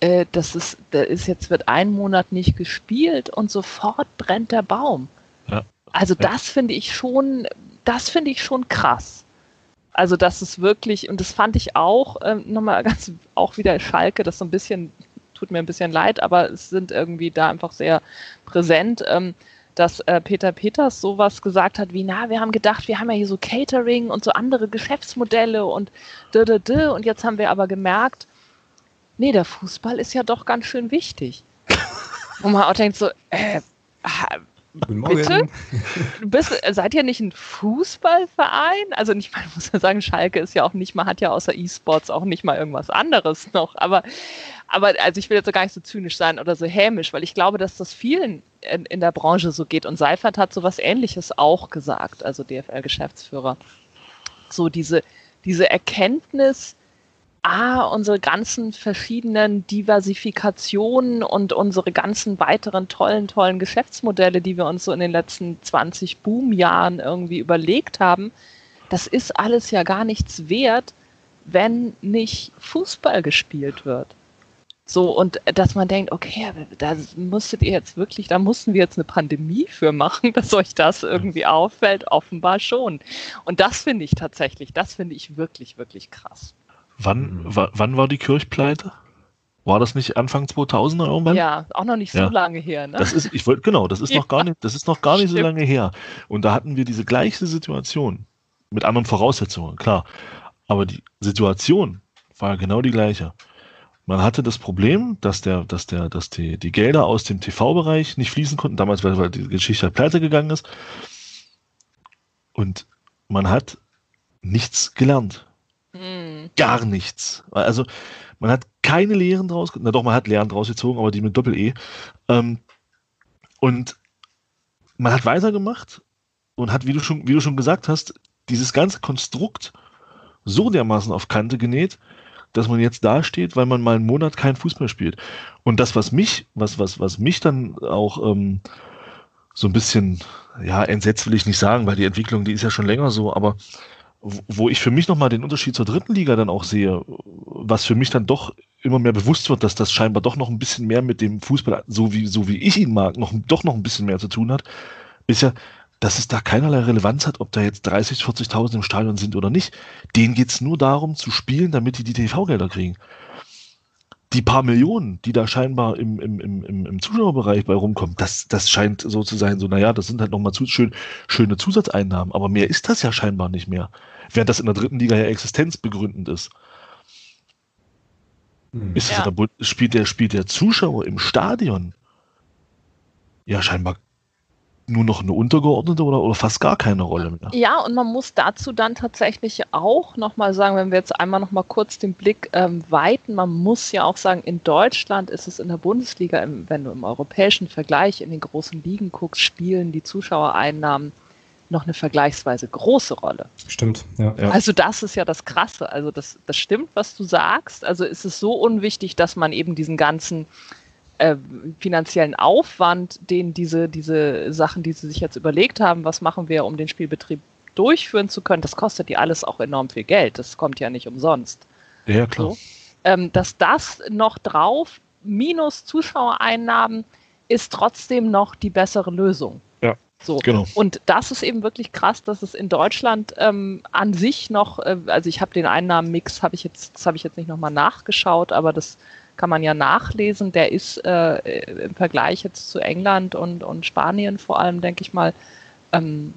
äh, das ist, da ist jetzt wird ein Monat nicht gespielt und sofort brennt der Baum. Ja. Also das finde ich schon, das finde ich schon krass. Also das ist wirklich, und das fand ich auch, ähm, nochmal ganz, auch wieder Schalke, das so ein bisschen, tut mir ein bisschen leid, aber es sind irgendwie da einfach sehr präsent, ähm, dass äh, Peter Peters sowas gesagt hat wie, na, wir haben gedacht, wir haben ja hier so Catering und so andere Geschäftsmodelle und d, d, d, und jetzt haben wir aber gemerkt, nee, der Fußball ist ja doch ganz schön wichtig. Wo man auch denkt so, äh, Guten Morgen. Bitte? Du bist, seid ihr nicht ein Fußballverein? Also ich meine, muss ja sagen, Schalke ist ja auch nicht mal, hat ja außer E-Sports auch nicht mal irgendwas anderes noch. Aber, aber also ich will jetzt so gar nicht so zynisch sein oder so hämisch, weil ich glaube, dass das vielen in, in der Branche so geht. Und Seifert hat so was ähnliches auch gesagt, also DFL-Geschäftsführer. So diese, diese Erkenntnis, ah, unsere ganzen verschiedenen Diversifikationen und unsere ganzen weiteren tollen, tollen Geschäftsmodelle, die wir uns so in den letzten 20 Boomjahren irgendwie überlegt haben, das ist alles ja gar nichts wert, wenn nicht Fußball gespielt wird. So, und dass man denkt, okay, da musstet ihr jetzt wirklich, da mussten wir jetzt eine Pandemie für machen, dass euch das irgendwie auffällt, offenbar schon. Und das finde ich tatsächlich, das finde ich wirklich, wirklich krass. Wann, mhm. wann war die Kirchpleite? War das nicht Anfang 2000 irgendwann? Ja, auch noch nicht so ja. lange her. Ne? Das ist, ich wollte genau, das ist ja. noch gar nicht, das ist noch gar nicht so lange her. Und da hatten wir diese gleiche Situation mit anderen Voraussetzungen, klar. Aber die Situation war genau die gleiche. Man hatte das Problem, dass der, dass der, dass die, die Gelder aus dem TV-Bereich nicht fließen konnten, damals, weil, weil die Geschichte pleite gegangen ist. Und man hat nichts gelernt. Gar nichts. Also man hat keine Lehren draus, na doch, man hat Lehren draus gezogen, aber die mit Doppel-E. Ähm, und man hat weitergemacht und hat, wie du schon, wie du schon gesagt hast, dieses ganze Konstrukt so dermaßen auf Kante genäht, dass man jetzt dasteht, weil man mal einen Monat kein Fußball spielt. Und das, was mich, was, was, was mich dann auch ähm, so ein bisschen, ja, entsetzt will ich nicht sagen, weil die Entwicklung, die ist ja schon länger so, aber wo ich für mich nochmal den Unterschied zur dritten Liga dann auch sehe, was für mich dann doch immer mehr bewusst wird, dass das scheinbar doch noch ein bisschen mehr mit dem Fußball, so wie, so wie ich ihn mag, noch, doch noch ein bisschen mehr zu tun hat, ist ja, dass es da keinerlei Relevanz hat, ob da jetzt 30, 40.000 im Stadion sind oder nicht. Denen geht's nur darum zu spielen, damit die die TV-Gelder kriegen. Die paar Millionen, die da scheinbar im, im, im, im Zuschauerbereich bei rumkommen, das, das scheint so zu sein, so, naja, das sind halt nochmal zu, schön, schöne Zusatzeinnahmen, aber mehr ist das ja scheinbar nicht mehr. Während das in der dritten Liga ja existenzbegründend ist. Hm. Ist ja. der, spielt, der, spielt der Zuschauer im Stadion ja scheinbar nur noch eine untergeordnete oder, oder fast gar keine Rolle mehr. Ja, und man muss dazu dann tatsächlich auch nochmal sagen, wenn wir jetzt einmal nochmal kurz den Blick ähm, weiten, man muss ja auch sagen, in Deutschland ist es in der Bundesliga, im, wenn du im europäischen Vergleich in den großen Ligen guckst, spielen die Zuschauereinnahmen noch eine vergleichsweise große Rolle. Stimmt, ja. Also das ist ja das Krasse. Also das, das stimmt, was du sagst. Also ist es so unwichtig, dass man eben diesen ganzen äh, finanziellen Aufwand, den diese, diese Sachen, die sie sich jetzt überlegt haben, was machen wir, um den Spielbetrieb durchführen zu können, das kostet ja alles auch enorm viel Geld. Das kommt ja nicht umsonst. Ja, klar. So. Ähm, dass das noch drauf minus Zuschauereinnahmen ist trotzdem noch die bessere Lösung. Ja. So. Genau. Und das ist eben wirklich krass, dass es in Deutschland ähm, an sich noch, äh, also ich habe den Einnahmenmix, habe ich jetzt, das habe ich jetzt nicht nochmal nachgeschaut, aber das kann man ja nachlesen. Der ist äh, im Vergleich jetzt zu England und, und Spanien vor allem, denke ich mal, ähm,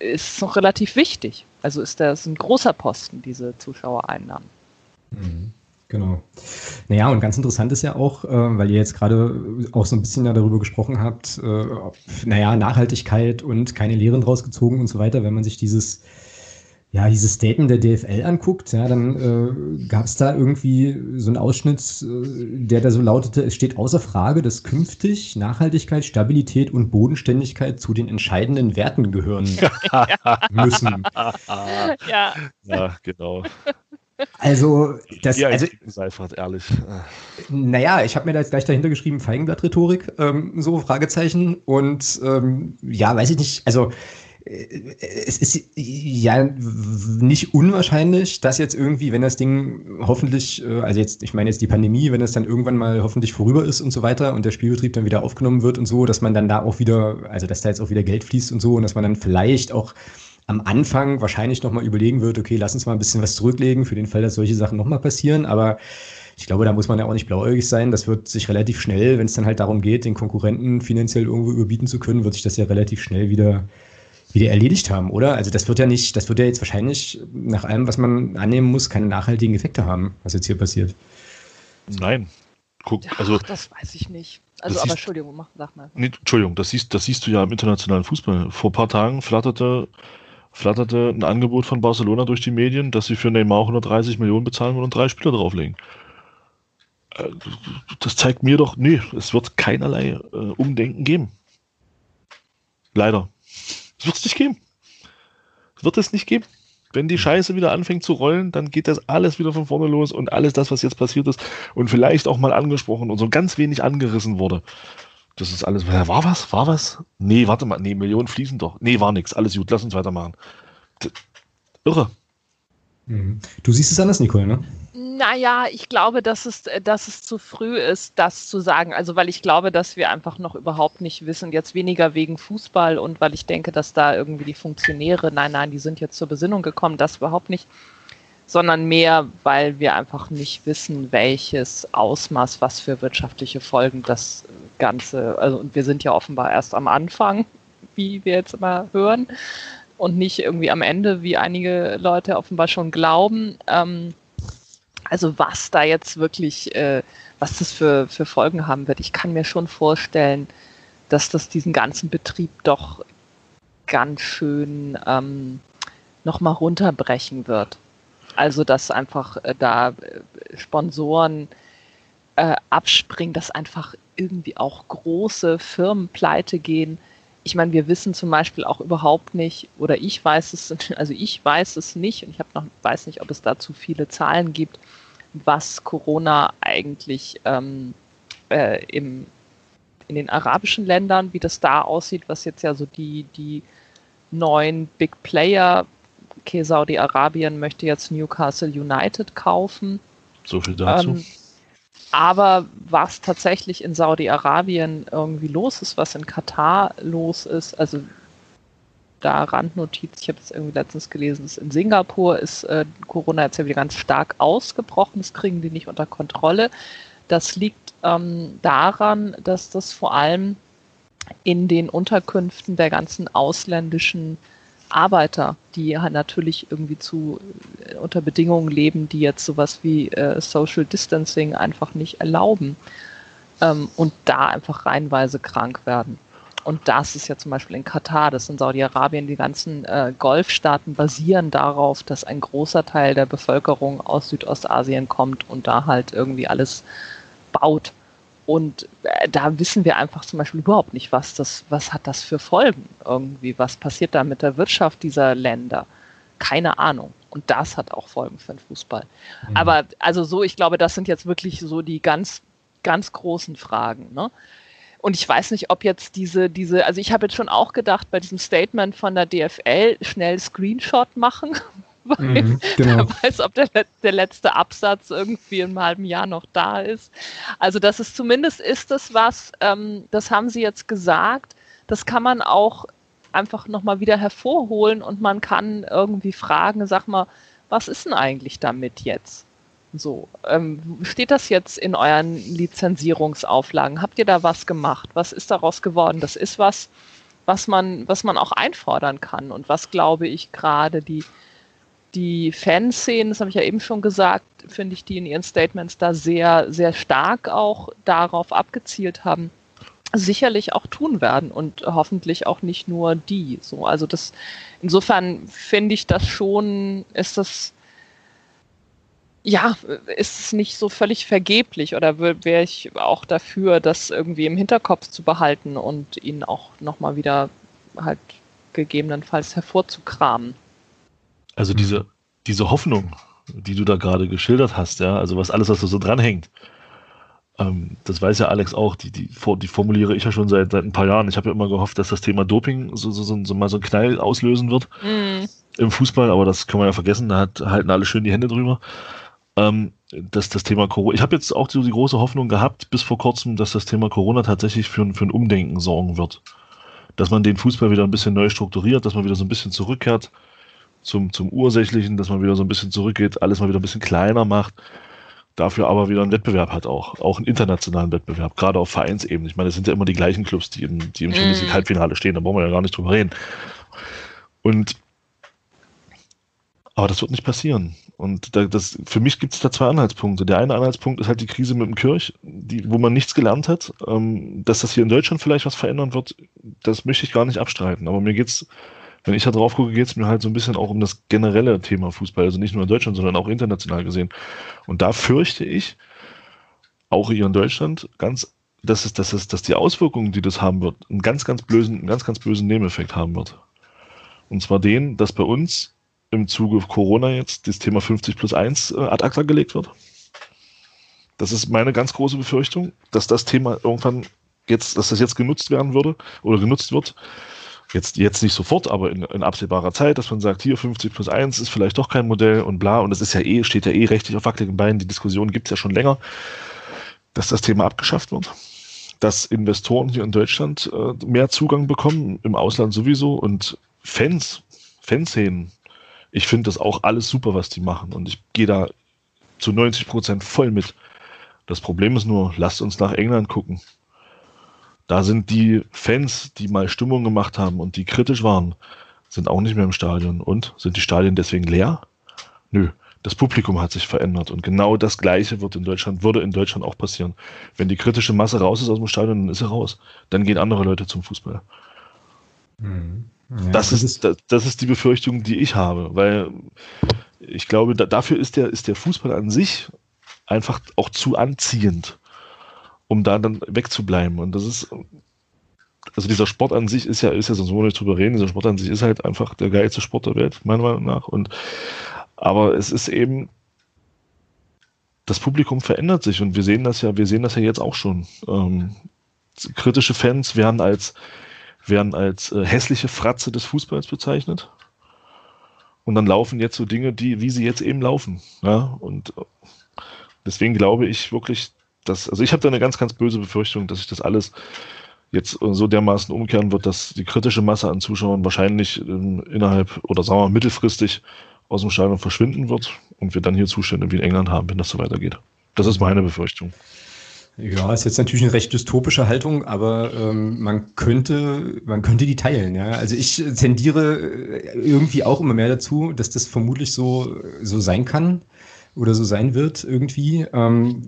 ist noch relativ wichtig. Also ist das ein großer Posten, diese Zuschauereinnahmen. Mhm. Genau. Naja, und ganz interessant ist ja auch, äh, weil ihr jetzt gerade auch so ein bisschen ja darüber gesprochen habt, äh, naja, Nachhaltigkeit und keine Lehren draus gezogen und so weiter, wenn man sich dieses ja, dieses Statement der DFL anguckt, ja, dann äh, gab es da irgendwie so einen Ausschnitt, äh, der da so lautete, es steht außer Frage, dass künftig Nachhaltigkeit, Stabilität und Bodenständigkeit zu den entscheidenden Werten gehören müssen. ja. ja, genau. Also, das ja, also, ist einfach ehrlich. Naja, ich habe mir da jetzt gleich dahinter geschrieben, Feigenblatt-Rhetorik, ähm, so Fragezeichen. Und ähm, ja, weiß ich nicht, also es ist ja nicht unwahrscheinlich, dass jetzt irgendwie, wenn das Ding hoffentlich, äh, also jetzt, ich meine jetzt die Pandemie, wenn das dann irgendwann mal hoffentlich vorüber ist und so weiter und der Spielbetrieb dann wieder aufgenommen wird und so, dass man dann da auch wieder, also dass da jetzt auch wieder Geld fließt und so und dass man dann vielleicht auch am Anfang wahrscheinlich nochmal überlegen wird, okay, lass uns mal ein bisschen was zurücklegen für den Fall, dass solche Sachen nochmal passieren, aber ich glaube, da muss man ja auch nicht blauäugig sein. Das wird sich relativ schnell, wenn es dann halt darum geht, den Konkurrenten finanziell irgendwo überbieten zu können, wird sich das ja relativ schnell wieder wieder erledigt haben, oder? Also das wird ja nicht, das wird ja jetzt wahrscheinlich nach allem, was man annehmen muss, keine nachhaltigen Effekte haben, was jetzt hier passiert. Nein. Guck, ja, also, das weiß ich nicht. Also, aber siehst, Entschuldigung, mach, sag mal. Nee, Entschuldigung, das siehst, das siehst du ja im internationalen Fußball. Vor ein paar Tagen flatterte, flatterte ein Angebot von Barcelona durch die Medien, dass sie für Neymar 130 Millionen bezahlen wollen und drei Spieler drauflegen. Äh, das zeigt mir doch, nee, es wird keinerlei äh, Umdenken geben. Leider. Das wird es nicht geben. Das wird es nicht geben. Wenn die Scheiße wieder anfängt zu rollen, dann geht das alles wieder von vorne los und alles das, was jetzt passiert ist und vielleicht auch mal angesprochen und so ganz wenig angerissen wurde. Das ist alles. War was? War was? Nee, warte mal. Nee, Millionen fließen doch. Nee, war nichts. Alles gut. Lass uns weitermachen. Irre. Mhm. Du siehst es anders, Nicole, ne? Naja, ich glaube, dass es, dass es zu früh ist, das zu sagen. Also, weil ich glaube, dass wir einfach noch überhaupt nicht wissen, jetzt weniger wegen Fußball und weil ich denke, dass da irgendwie die Funktionäre, nein, nein, die sind jetzt zur Besinnung gekommen, das überhaupt nicht, sondern mehr, weil wir einfach nicht wissen, welches Ausmaß, was für wirtschaftliche Folgen das Ganze, also, und wir sind ja offenbar erst am Anfang, wie wir jetzt immer hören, und nicht irgendwie am Ende, wie einige Leute offenbar schon glauben. Ähm, also was da jetzt wirklich, äh, was das für, für Folgen haben wird, ich kann mir schon vorstellen, dass das diesen ganzen Betrieb doch ganz schön ähm, nochmal runterbrechen wird. Also dass einfach äh, da äh, Sponsoren äh, abspringen, dass einfach irgendwie auch große Firmen pleite gehen. Ich meine, wir wissen zum Beispiel auch überhaupt nicht, oder ich weiß es, also ich weiß es nicht, und ich habe noch weiß nicht, ob es dazu viele Zahlen gibt, was Corona eigentlich ähm, äh, im, in den arabischen Ländern, wie das da aussieht, was jetzt ja so die, die neuen Big Player, okay, Saudi-Arabien möchte jetzt Newcastle United kaufen. So viel dazu. Ähm, aber was tatsächlich in Saudi-Arabien irgendwie los ist, was in Katar los ist, also da Randnotiz, ich habe es irgendwie letztens gelesen, ist in Singapur ist äh, Corona jetzt ja wieder ganz stark ausgebrochen, das kriegen die nicht unter Kontrolle. Das liegt ähm, daran, dass das vor allem in den Unterkünften der ganzen ausländischen Arbeiter, die halt natürlich irgendwie zu äh, unter Bedingungen leben, die jetzt sowas wie äh, Social Distancing einfach nicht erlauben ähm, und da einfach reihenweise krank werden. Und das ist ja zum Beispiel in Katar, das in Saudi-Arabien, die ganzen äh, Golfstaaten basieren darauf, dass ein großer Teil der Bevölkerung aus Südostasien kommt und da halt irgendwie alles baut. Und äh, da wissen wir einfach zum Beispiel überhaupt nicht, was das, was hat das für Folgen irgendwie, was passiert da mit der Wirtschaft dieser Länder. Keine Ahnung. Und das hat auch Folgen für den Fußball. Mhm. Aber also so, ich glaube, das sind jetzt wirklich so die ganz, ganz großen Fragen. Ne? Und ich weiß nicht, ob jetzt diese, diese, also ich habe jetzt schon auch gedacht, bei diesem Statement von der DFL schnell Screenshot machen, weil mhm, genau. wer weiß, ob der, der letzte Absatz irgendwie im halben Jahr noch da ist. Also das ist zumindest ist das was, ähm, das haben Sie jetzt gesagt, das kann man auch einfach nochmal wieder hervorholen und man kann irgendwie fragen, sag mal, was ist denn eigentlich damit jetzt? So, ähm, steht das jetzt in euren Lizenzierungsauflagen? Habt ihr da was gemacht? Was ist daraus geworden? Das ist was, was man, was man auch einfordern kann und was, glaube ich, gerade die die Fanszenen, das habe ich ja eben schon gesagt, finde ich, die in ihren Statements da sehr, sehr stark auch darauf abgezielt haben, sicherlich auch tun werden und hoffentlich auch nicht nur die. So, also das, insofern finde ich das schon, ist das, ja, ist es nicht so völlig vergeblich oder wäre ich auch dafür, das irgendwie im Hinterkopf zu behalten und ihn auch nochmal wieder halt gegebenenfalls hervorzukramen. Also mhm. diese, diese Hoffnung, die du da gerade geschildert hast, ja, also was alles, was da so dranhängt, ähm, das weiß ja Alex auch, die, die, die formuliere ich ja schon seit, seit ein paar Jahren. Ich habe ja immer gehofft, dass das Thema Doping so, so, so, so mal so einen Knall auslösen wird mhm. im Fußball, aber das können wir ja vergessen, da hat, halten alle schön die Hände drüber. Ähm, dass das Thema Corona, ich habe jetzt auch so die große Hoffnung gehabt, bis vor kurzem, dass das Thema Corona tatsächlich für, für ein Umdenken sorgen wird. Dass man den Fußball wieder ein bisschen neu strukturiert, dass man wieder so ein bisschen zurückkehrt zum, zum Ursächlichen, dass man wieder so ein bisschen zurückgeht, alles mal wieder ein bisschen kleiner macht, dafür aber wieder einen Wettbewerb hat auch, auch einen internationalen Wettbewerb, gerade auf Vereinsebene. Ich meine, es sind ja immer die gleichen Clubs, die im, die im Champions League mm. Halbfinale stehen, da brauchen wir ja gar nicht drüber reden. Und aber das wird nicht passieren. Und da, das, für mich gibt es da zwei Anhaltspunkte. Der eine Anhaltspunkt ist halt die Krise mit dem Kirch, die, wo man nichts gelernt hat. Ähm, dass das hier in Deutschland vielleicht was verändern wird, das möchte ich gar nicht abstreiten. Aber mir geht's wenn ich da drauf gucke, geht es mir halt so ein bisschen auch um das generelle Thema Fußball, also nicht nur in Deutschland, sondern auch international gesehen. Und da fürchte ich, auch hier in Deutschland, ganz, dass es, dass es, dass die Auswirkungen, die das haben wird, einen ganz, ganz bösen, einen ganz, ganz bösen Nebeneffekt haben wird. Und zwar den, dass bei uns im Zuge Corona jetzt das Thema 50 plus 1 äh, ad acta gelegt wird. Das ist meine ganz große Befürchtung, dass das Thema irgendwann jetzt, dass das jetzt genutzt werden würde oder genutzt wird, Jetzt, jetzt nicht sofort, aber in, in, absehbarer Zeit, dass man sagt, hier 50 plus 1 ist vielleicht doch kein Modell und bla, und das ist ja eh, steht ja eh rechtlich auf wackeligen Beinen, die Diskussion gibt es ja schon länger, dass das Thema abgeschafft wird, dass Investoren hier in Deutschland äh, mehr Zugang bekommen, im Ausland sowieso und Fans, Fanszenen, ich finde das auch alles super, was die machen und ich gehe da zu 90 Prozent voll mit. Das Problem ist nur, lasst uns nach England gucken. Da sind die Fans, die mal Stimmung gemacht haben und die kritisch waren, sind auch nicht mehr im Stadion. Und sind die Stadien deswegen leer? Nö. Das Publikum hat sich verändert und genau das Gleiche wird in Deutschland, würde in Deutschland auch passieren. Wenn die kritische Masse raus ist aus dem Stadion, dann ist sie raus. Dann gehen andere Leute zum Fußball. Mhm. Ja, das, das, ist, das, das, ist die Befürchtung, die ich habe, weil ich glaube, da, dafür ist der, ist der Fußball an sich einfach auch zu anziehend um da dann wegzubleiben. Und das ist, also dieser Sport an sich ist ja, ist ja, sonst wir nicht drüber reden, dieser Sport an sich ist halt einfach der geilste Sport der Welt, meiner Meinung nach. Und, aber es ist eben, das Publikum verändert sich und wir sehen das ja, wir sehen das ja jetzt auch schon. Ähm, kritische Fans werden als, werden als äh, hässliche Fratze des Fußballs bezeichnet. Und dann laufen jetzt so Dinge, die, wie sie jetzt eben laufen. Ja? Und äh, deswegen glaube ich wirklich, das, also ich habe da eine ganz, ganz böse Befürchtung, dass sich das alles jetzt so dermaßen umkehren wird, dass die kritische Masse an Zuschauern wahrscheinlich ähm, innerhalb oder sagen wir mal mittelfristig aus dem Stadion verschwinden wird und wir dann hier Zustände wie in England haben, wenn das so weitergeht. Das ist meine Befürchtung. Ja, ist jetzt natürlich eine recht dystopische Haltung, aber ähm, man könnte, man könnte die teilen. Ja, also ich tendiere äh, irgendwie auch immer mehr dazu, dass das vermutlich so so sein kann oder so sein wird irgendwie. Ähm,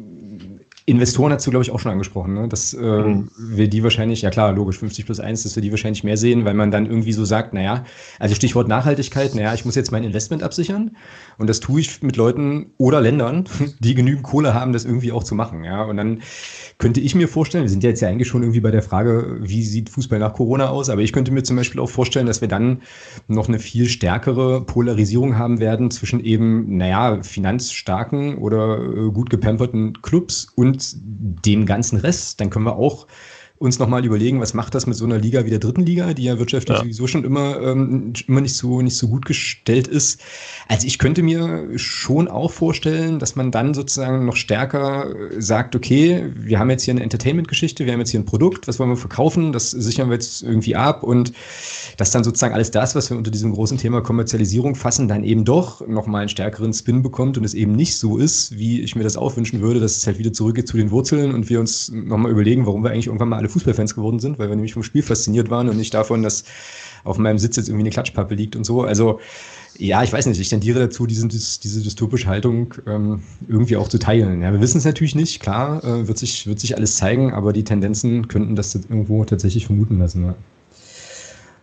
Investoren hast du, glaube ich, auch schon angesprochen, ne? dass äh, mhm. wir die wahrscheinlich, ja klar, logisch, 50 plus 1, dass wir die wahrscheinlich mehr sehen, weil man dann irgendwie so sagt, naja, also Stichwort Nachhaltigkeit, naja, ich muss jetzt mein Investment absichern und das tue ich mit Leuten oder Ländern, die genügend Kohle haben, das irgendwie auch zu machen. Ja? Und dann könnte ich mir vorstellen, wir sind ja jetzt ja eigentlich schon irgendwie bei der Frage, wie sieht Fußball nach Corona aus, aber ich könnte mir zum Beispiel auch vorstellen, dass wir dann noch eine viel stärkere Polarisierung haben werden zwischen eben, naja, finanzstarken oder äh, gut gepamperten Clubs und dem ganzen Rest. Dann können wir auch uns nochmal überlegen, was macht das mit so einer Liga wie der dritten Liga, die ja wirtschaftlich ja. sowieso schon immer, ähm, immer nicht so, nicht so gut gestellt ist. Also ich könnte mir schon auch vorstellen, dass man dann sozusagen noch stärker sagt, okay, wir haben jetzt hier eine Entertainment-Geschichte, wir haben jetzt hier ein Produkt, was wollen wir verkaufen, das sichern wir jetzt irgendwie ab und dass dann sozusagen alles das, was wir unter diesem großen Thema Kommerzialisierung fassen, dann eben doch nochmal einen stärkeren Spin bekommt und es eben nicht so ist, wie ich mir das auch wünschen würde, dass es halt wieder zurückgeht zu den Wurzeln und wir uns nochmal überlegen, warum wir eigentlich irgendwann mal alle Fußballfans geworden sind, weil wir nämlich vom Spiel fasziniert waren und nicht davon, dass auf meinem Sitz jetzt irgendwie eine Klatschpappe liegt und so. Also ja, ich weiß nicht, ich tendiere dazu, diese, diese dystopische Haltung ähm, irgendwie auch zu teilen. Ja, wir wissen es natürlich nicht, klar, äh, wird, sich, wird sich alles zeigen, aber die Tendenzen könnten das irgendwo tatsächlich vermuten lassen. Ja.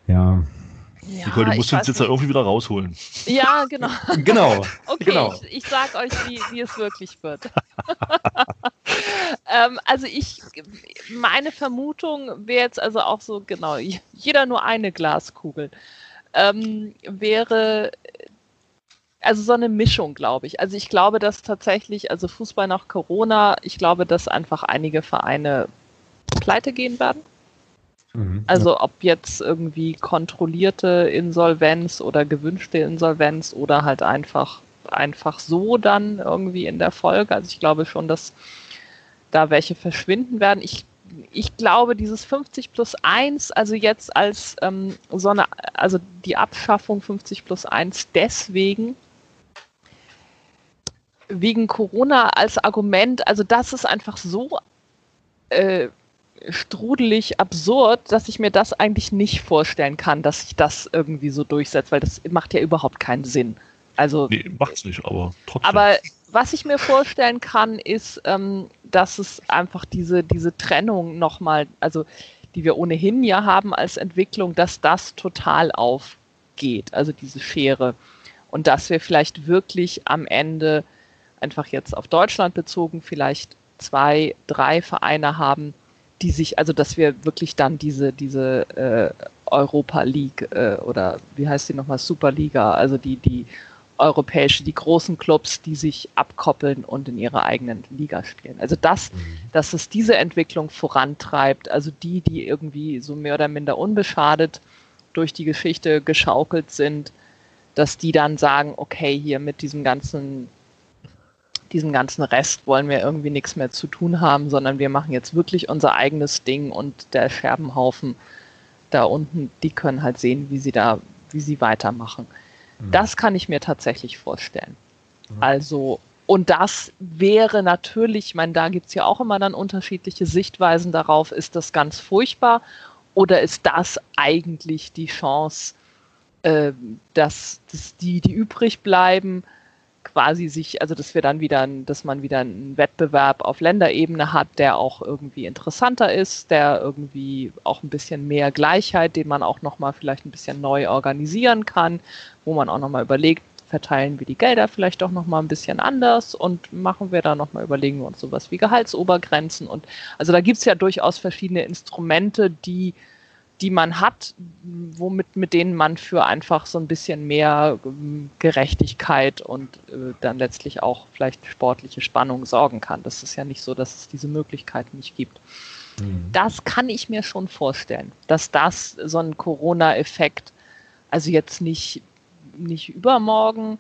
ja. Ja, Nicole, du musst uns jetzt da irgendwie wieder rausholen. Ja, genau. genau. Okay, genau. Ich, ich sag euch, wie, wie es wirklich wird. ähm, also ich, meine Vermutung wäre jetzt also auch so, genau, jeder nur eine Glaskugel, ähm, wäre also so eine Mischung, glaube ich. Also ich glaube, dass tatsächlich, also Fußball nach Corona, ich glaube, dass einfach einige Vereine pleite gehen werden. Mhm, also ob jetzt irgendwie kontrollierte Insolvenz oder gewünschte Insolvenz oder halt einfach einfach so dann irgendwie in der Folge. Also ich glaube schon, dass da welche verschwinden werden. Ich, ich glaube, dieses 50 plus 1, also jetzt als ähm, so eine, also die Abschaffung 50 plus 1 deswegen, wegen Corona als Argument, also das ist einfach so äh, strudelig absurd, dass ich mir das eigentlich nicht vorstellen kann, dass sich das irgendwie so durchsetzt, weil das macht ja überhaupt keinen Sinn. Also nee, macht's nicht, aber trotzdem. Aber was ich mir vorstellen kann, ist, ähm, dass es einfach diese, diese Trennung nochmal, also die wir ohnehin ja haben als Entwicklung, dass das total aufgeht, also diese Schere. Und dass wir vielleicht wirklich am Ende einfach jetzt auf Deutschland bezogen vielleicht zwei, drei Vereine haben, die sich, also dass wir wirklich dann diese, diese äh, Europa League äh, oder wie heißt die nochmal, Superliga, also die, die europäische, die großen Clubs, die sich abkoppeln und in ihrer eigenen Liga spielen. Also das, mhm. dass es diese Entwicklung vorantreibt, also die, die irgendwie so mehr oder minder unbeschadet durch die Geschichte geschaukelt sind, dass die dann sagen, okay, hier mit diesem ganzen, diesem ganzen Rest wollen wir irgendwie nichts mehr zu tun haben, sondern wir machen jetzt wirklich unser eigenes Ding und der Scherbenhaufen da unten, die können halt sehen, wie sie da, wie sie weitermachen. Mhm. Das kann ich mir tatsächlich vorstellen. Mhm. Also, und das wäre natürlich, ich meine, da gibt es ja auch immer dann unterschiedliche Sichtweisen darauf, ist das ganz furchtbar oder ist das eigentlich die Chance, äh, dass, dass die, die übrig bleiben, quasi sich, also dass wir dann wieder, dass man wieder einen Wettbewerb auf Länderebene hat, der auch irgendwie interessanter ist, der irgendwie auch ein bisschen mehr Gleichheit, den man auch nochmal vielleicht ein bisschen neu organisieren kann, wo man auch nochmal überlegt, verteilen wir die Gelder vielleicht doch nochmal ein bisschen anders und machen wir da nochmal, überlegen wir uns sowas wie Gehaltsobergrenzen und also da gibt es ja durchaus verschiedene Instrumente, die die man hat, womit mit denen man für einfach so ein bisschen mehr ähm, Gerechtigkeit und äh, dann letztlich auch vielleicht sportliche Spannung sorgen kann. Das ist ja nicht so, dass es diese Möglichkeit nicht gibt. Mhm. Das kann ich mir schon vorstellen, dass das so ein Corona-Effekt, also jetzt nicht, nicht übermorgen,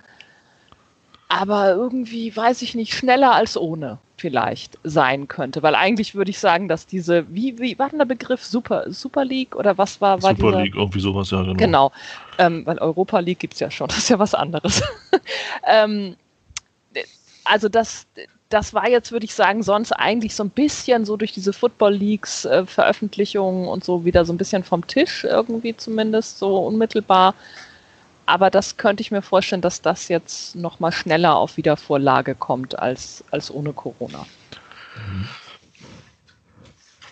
aber irgendwie, weiß ich nicht, schneller als ohne vielleicht sein könnte. Weil eigentlich würde ich sagen, dass diese, wie, wie war denn der Begriff Super, Super League oder was war, war Super dieser, League, irgendwie sowas, ja, genau. Genau, ähm, weil Europa League gibt es ja schon, das ist ja was anderes. ähm, also, dass, das war jetzt, würde ich sagen, sonst eigentlich so ein bisschen so durch diese Football Leagues äh, Veröffentlichungen und so wieder so ein bisschen vom Tisch irgendwie zumindest, so unmittelbar. Aber das könnte ich mir vorstellen, dass das jetzt nochmal schneller auf Wiedervorlage kommt als, als ohne Corona.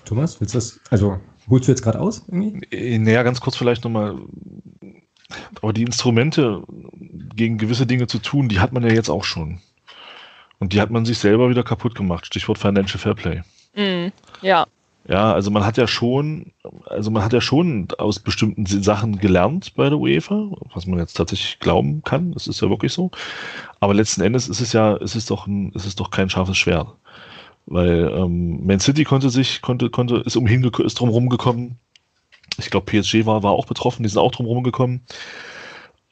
Thomas, willst du das, also holst du jetzt gerade aus irgendwie? Äh, naja, ganz kurz vielleicht nochmal. Aber die Instrumente gegen gewisse Dinge zu tun, die hat man ja jetzt auch schon. Und die hat man sich selber wieder kaputt gemacht. Stichwort Financial Fair Play. Mm, ja. Ja, also man hat ja schon, also man hat ja schon aus bestimmten Sachen gelernt bei der UEFA, was man jetzt tatsächlich glauben kann. Das ist ja wirklich so. Aber letzten Endes ist es ja, ist es doch ein, ist es doch kein scharfes Schwert. Weil ähm, Man City konnte sich, konnte, konnte, ist umhin ist drum gekommen. Ich glaube, PSG war, war auch betroffen, die sind auch drum gekommen.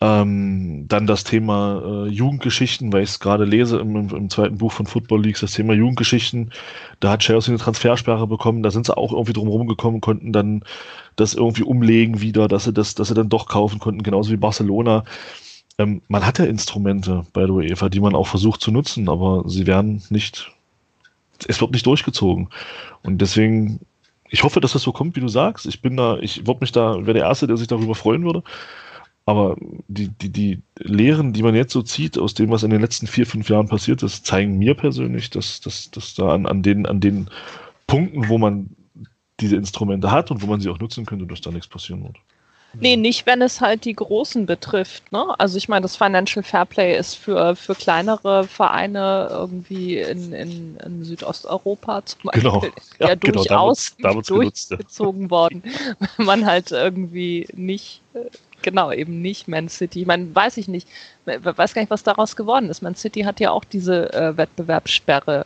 Ähm, dann das Thema äh, Jugendgeschichten, weil ich es gerade lese im, im, im, zweiten Buch von Football Leagues, das Thema Jugendgeschichten. Da hat Chelsea eine Transfersperre bekommen, da sind sie auch irgendwie drum gekommen, konnten dann das irgendwie umlegen wieder, dass sie das, dass sie dann doch kaufen konnten, genauso wie Barcelona. Ähm, man hat ja Instrumente bei der UEFA, die man auch versucht zu nutzen, aber sie werden nicht es wird nicht durchgezogen. Und deswegen, ich hoffe, dass das so kommt, wie du sagst. Ich bin da, ich würde mich da, wäre der Erste, der sich darüber freuen würde. Aber die, die, die Lehren, die man jetzt so zieht, aus dem, was in den letzten vier, fünf Jahren passiert ist, zeigen mir persönlich, dass, dass, dass da an, an, den, an den Punkten, wo man diese Instrumente hat und wo man sie auch nutzen könnte, dass da nichts passieren wird. Nee, nicht, wenn es halt die Großen betrifft. Ne? Also ich meine, das Financial Fairplay ist für, für kleinere Vereine irgendwie in, in, in Südosteuropa zum. Beispiel genau. ja, genau, durchaus da wird's, da wird's durchgezogen genutzt, ja. worden. Wenn man halt irgendwie nicht, genau, eben nicht Man City, ich meine, weiß ich nicht, weiß gar nicht, was daraus geworden ist. Man City hat ja auch diese äh, Wettbewerbssperre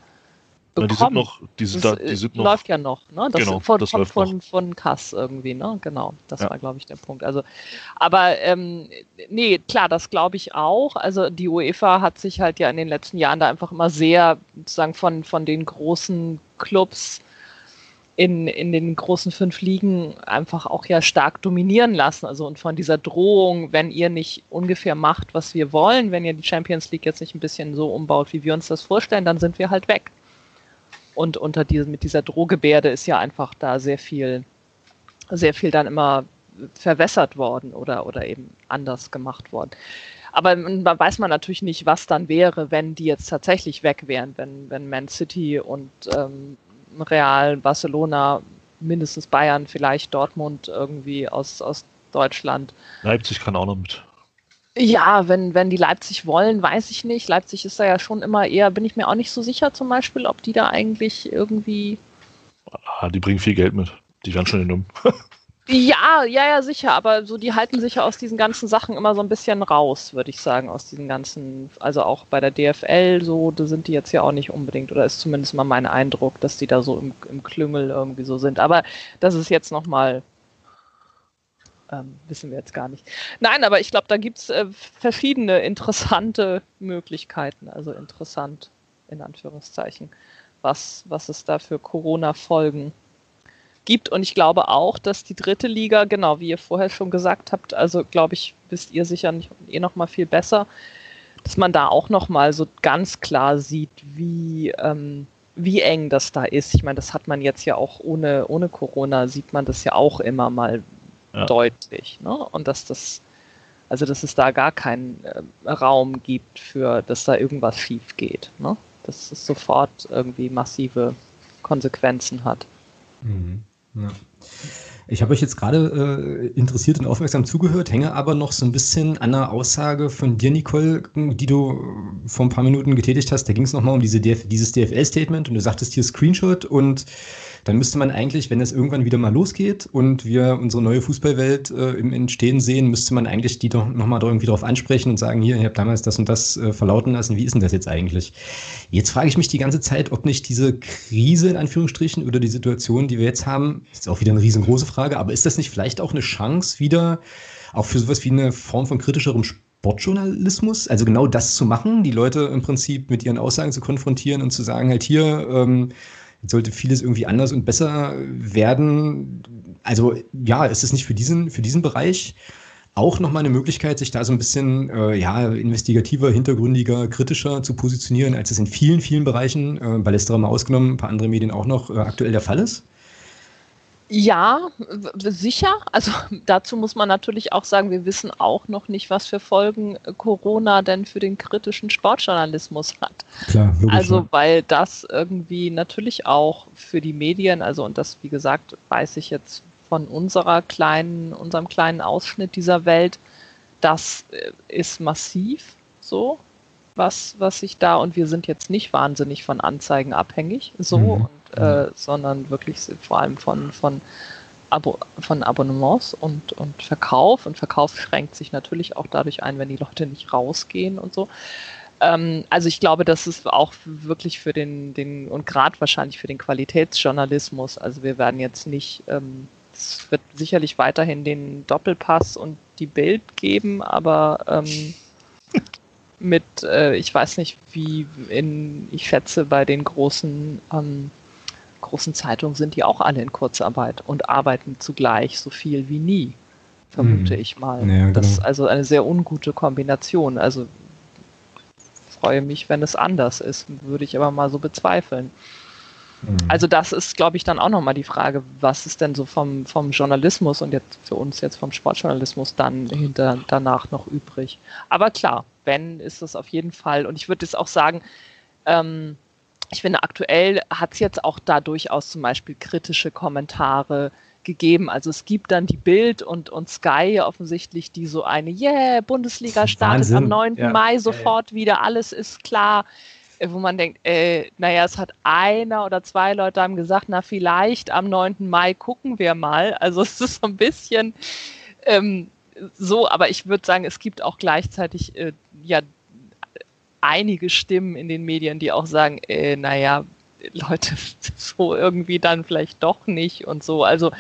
bekommen. die sind noch, die sind da, die sind noch, läuft ja noch, ne? Das genau, von, das läuft von, noch. von Kass irgendwie, ne? Genau, das Ja. war, glaube ich, der Punkt. Also, aber ähm, nee, klar, das glaube ich auch. Also die UEFA hat sich halt ja in den letzten Jahren da einfach immer sehr sozusagen von, von den großen Clubs in, in den großen fünf Ligen einfach auch ja stark dominieren lassen. Also und von dieser Drohung, wenn ihr nicht ungefähr macht, was wir wollen, wenn ihr die Champions League jetzt nicht ein bisschen so umbaut, wie wir uns das vorstellen, dann sind wir halt weg. Und unter diesem, mit dieser Drohgebärde ist ja einfach da sehr viel, sehr viel dann immer verwässert worden oder, oder eben anders gemacht worden. Aber da weiß man natürlich nicht, was dann wäre, wenn die jetzt tatsächlich weg wären, wenn, wenn Man City und ähm, Real, Barcelona, mindestens Bayern, vielleicht Dortmund irgendwie aus, aus Deutschland Leipzig kann auch noch mit. ja, wenn, wenn die Leipzig wollen, weiß ich nicht. Leipzig ist da ja schon immer eher, bin ich mir auch nicht so sicher zum Beispiel, ob die da eigentlich irgendwie. Ah, die bringen viel Geld mit. Die werden schon genommen. Ja, ja, ja, sicher, aber so, die halten sich ja aus diesen ganzen Sachen immer so ein bisschen raus, würde ich sagen, aus diesen ganzen, also auch bei der DFL, so, da sind die jetzt ja auch nicht unbedingt, oder ist zumindest mal mein Eindruck, dass die da so im, im Klüngel irgendwie so sind. Aber das ist jetzt nochmal ähm, wissen wir jetzt gar nicht. Nein, aber ich glaube, da gibt es äh, verschiedene interessante Möglichkeiten, also interessant in Anführungszeichen, was, was es da für Corona-Folgen gibt. Und ich glaube auch, dass die dritte Liga, genau wie ihr vorher schon gesagt habt, also glaube ich, wisst ihr sicher nicht, eh noch mal viel besser, dass man da auch noch mal so ganz klar sieht, wie ähm, wie eng das da ist. Ich meine, das hat man jetzt ja auch ohne, ohne Corona, sieht man das ja auch immer mal Ja. deutlich. Ne? Und dass das, also dass es da gar keinen äh, Raum gibt für, dass da irgendwas schief geht. Ne? Dass es sofort irgendwie massive Konsequenzen hat. Mhm. Ja. Ich habe euch jetzt gerade äh, interessiert und aufmerksam zugehört, hänge aber noch so ein bisschen an einer Aussage von dir, Nicole, die du äh, vor ein paar Minuten getätigt hast. Da ging es nochmal um diese DF dieses DFL-Statement und du sagtest hier Screenshot und dann müsste man eigentlich, wenn es irgendwann wieder mal losgeht und wir unsere neue Fußballwelt äh, im Entstehen sehen, müsste man eigentlich die doch nochmal irgendwie darauf ansprechen und sagen, hier, ihr habt damals das und das äh, verlauten lassen, wie ist denn das jetzt eigentlich? Jetzt frage ich mich die ganze Zeit, ob nicht diese Krise in Anführungsstrichen oder die Situation, die wir jetzt haben, ist auch wieder eine riesengroße Frage, aber ist das nicht vielleicht auch eine Chance wieder, auch für sowas wie eine Form von kritischerem Sportjournalismus, also genau das zu machen, die Leute im Prinzip mit ihren Aussagen zu konfrontieren und zu sagen, halt hier, ähm, jetzt sollte vieles irgendwie anders und besser werden. Also ja, ist es nicht für diesen, für diesen Bereich auch nochmal eine Möglichkeit, sich da so ein bisschen äh, ja, investigativer, hintergründiger, kritischer zu positionieren, als es in vielen, vielen Bereichen, äh, Ballesterer mal ausgenommen, ein paar andere Medien auch noch äh, aktuell der Fall ist? Ja, sicher. Also dazu muss man natürlich auch sagen, wir wissen auch noch nicht, was für Folgen Corona denn für den kritischen Sportjournalismus hat. Klar, logisch, also ja. weil das irgendwie natürlich auch für die Medien, also und das wie gesagt weiß ich jetzt von unserer kleinen, unserem kleinen Ausschnitt dieser Welt, das äh, ist massiv so, was, was sich da, und wir sind jetzt nicht wahnsinnig von Anzeigen abhängig, so, mhm. Äh, sondern wirklich vor allem von, von, Abo, von Abonnements und, und Verkauf. Und Verkauf schränkt sich natürlich auch dadurch ein, wenn die Leute nicht rausgehen und so. Ähm, also ich glaube, das ist auch wirklich für den, den und gerade wahrscheinlich für den Qualitätsjournalismus. Also wir werden jetzt nicht ähm, es wird sicherlich weiterhin den Doppelpass und die Bild geben, aber ähm, mit, äh, ich weiß nicht, wie in, ich schätze, bei den großen, ähm, großen Zeitungen sind die auch alle in Kurzarbeit und arbeiten zugleich so viel wie nie, vermute hm. ich mal. Ja, genau. Das ist also eine sehr ungute Kombination. Also freue mich, wenn es anders ist, würde ich aber mal so bezweifeln. Mhm. Also das ist, glaube ich, dann auch nochmal die Frage, was ist denn so vom, vom Journalismus und jetzt für uns jetzt vom Sportjournalismus dann hinter, danach noch übrig. Aber klar, wenn, ist das auf jeden Fall. Und ich würde jetzt auch sagen, ähm, ich finde, aktuell hat es jetzt auch da durchaus zum Beispiel kritische Kommentare gegeben. Also es gibt dann die Bild und, und Sky offensichtlich, die so eine, yeah, Bundesliga startet Wahnsinn. am 9. Ja. Mai sofort ja, ja. wieder, alles ist klar. Äh, wo man denkt, äh, naja, es hat einer oder zwei Leute haben gesagt, na vielleicht am 9. Mai gucken wir mal. Also es ist so ein bisschen ähm, so, aber ich würde sagen, es gibt auch gleichzeitig äh, ja einige Stimmen in den Medien, die auch sagen, äh, naja, Leute, so irgendwie dann vielleicht doch nicht und so. Also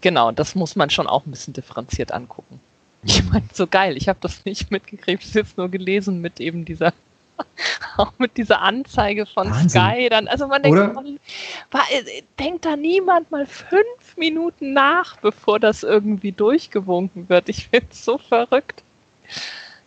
genau, das muss man schon auch ein bisschen differenziert angucken. Ich meine, so geil, ich habe das nicht mitgekriegt, ich habe jetzt nur gelesen mit eben dieser auch mit dieser Anzeige von Wahnsinn. Sky dann. Also man denkt, man, war, äh, denkt da niemand mal fünf Minuten nach, bevor das irgendwie durchgewunken wird. Ich finde es so verrückt.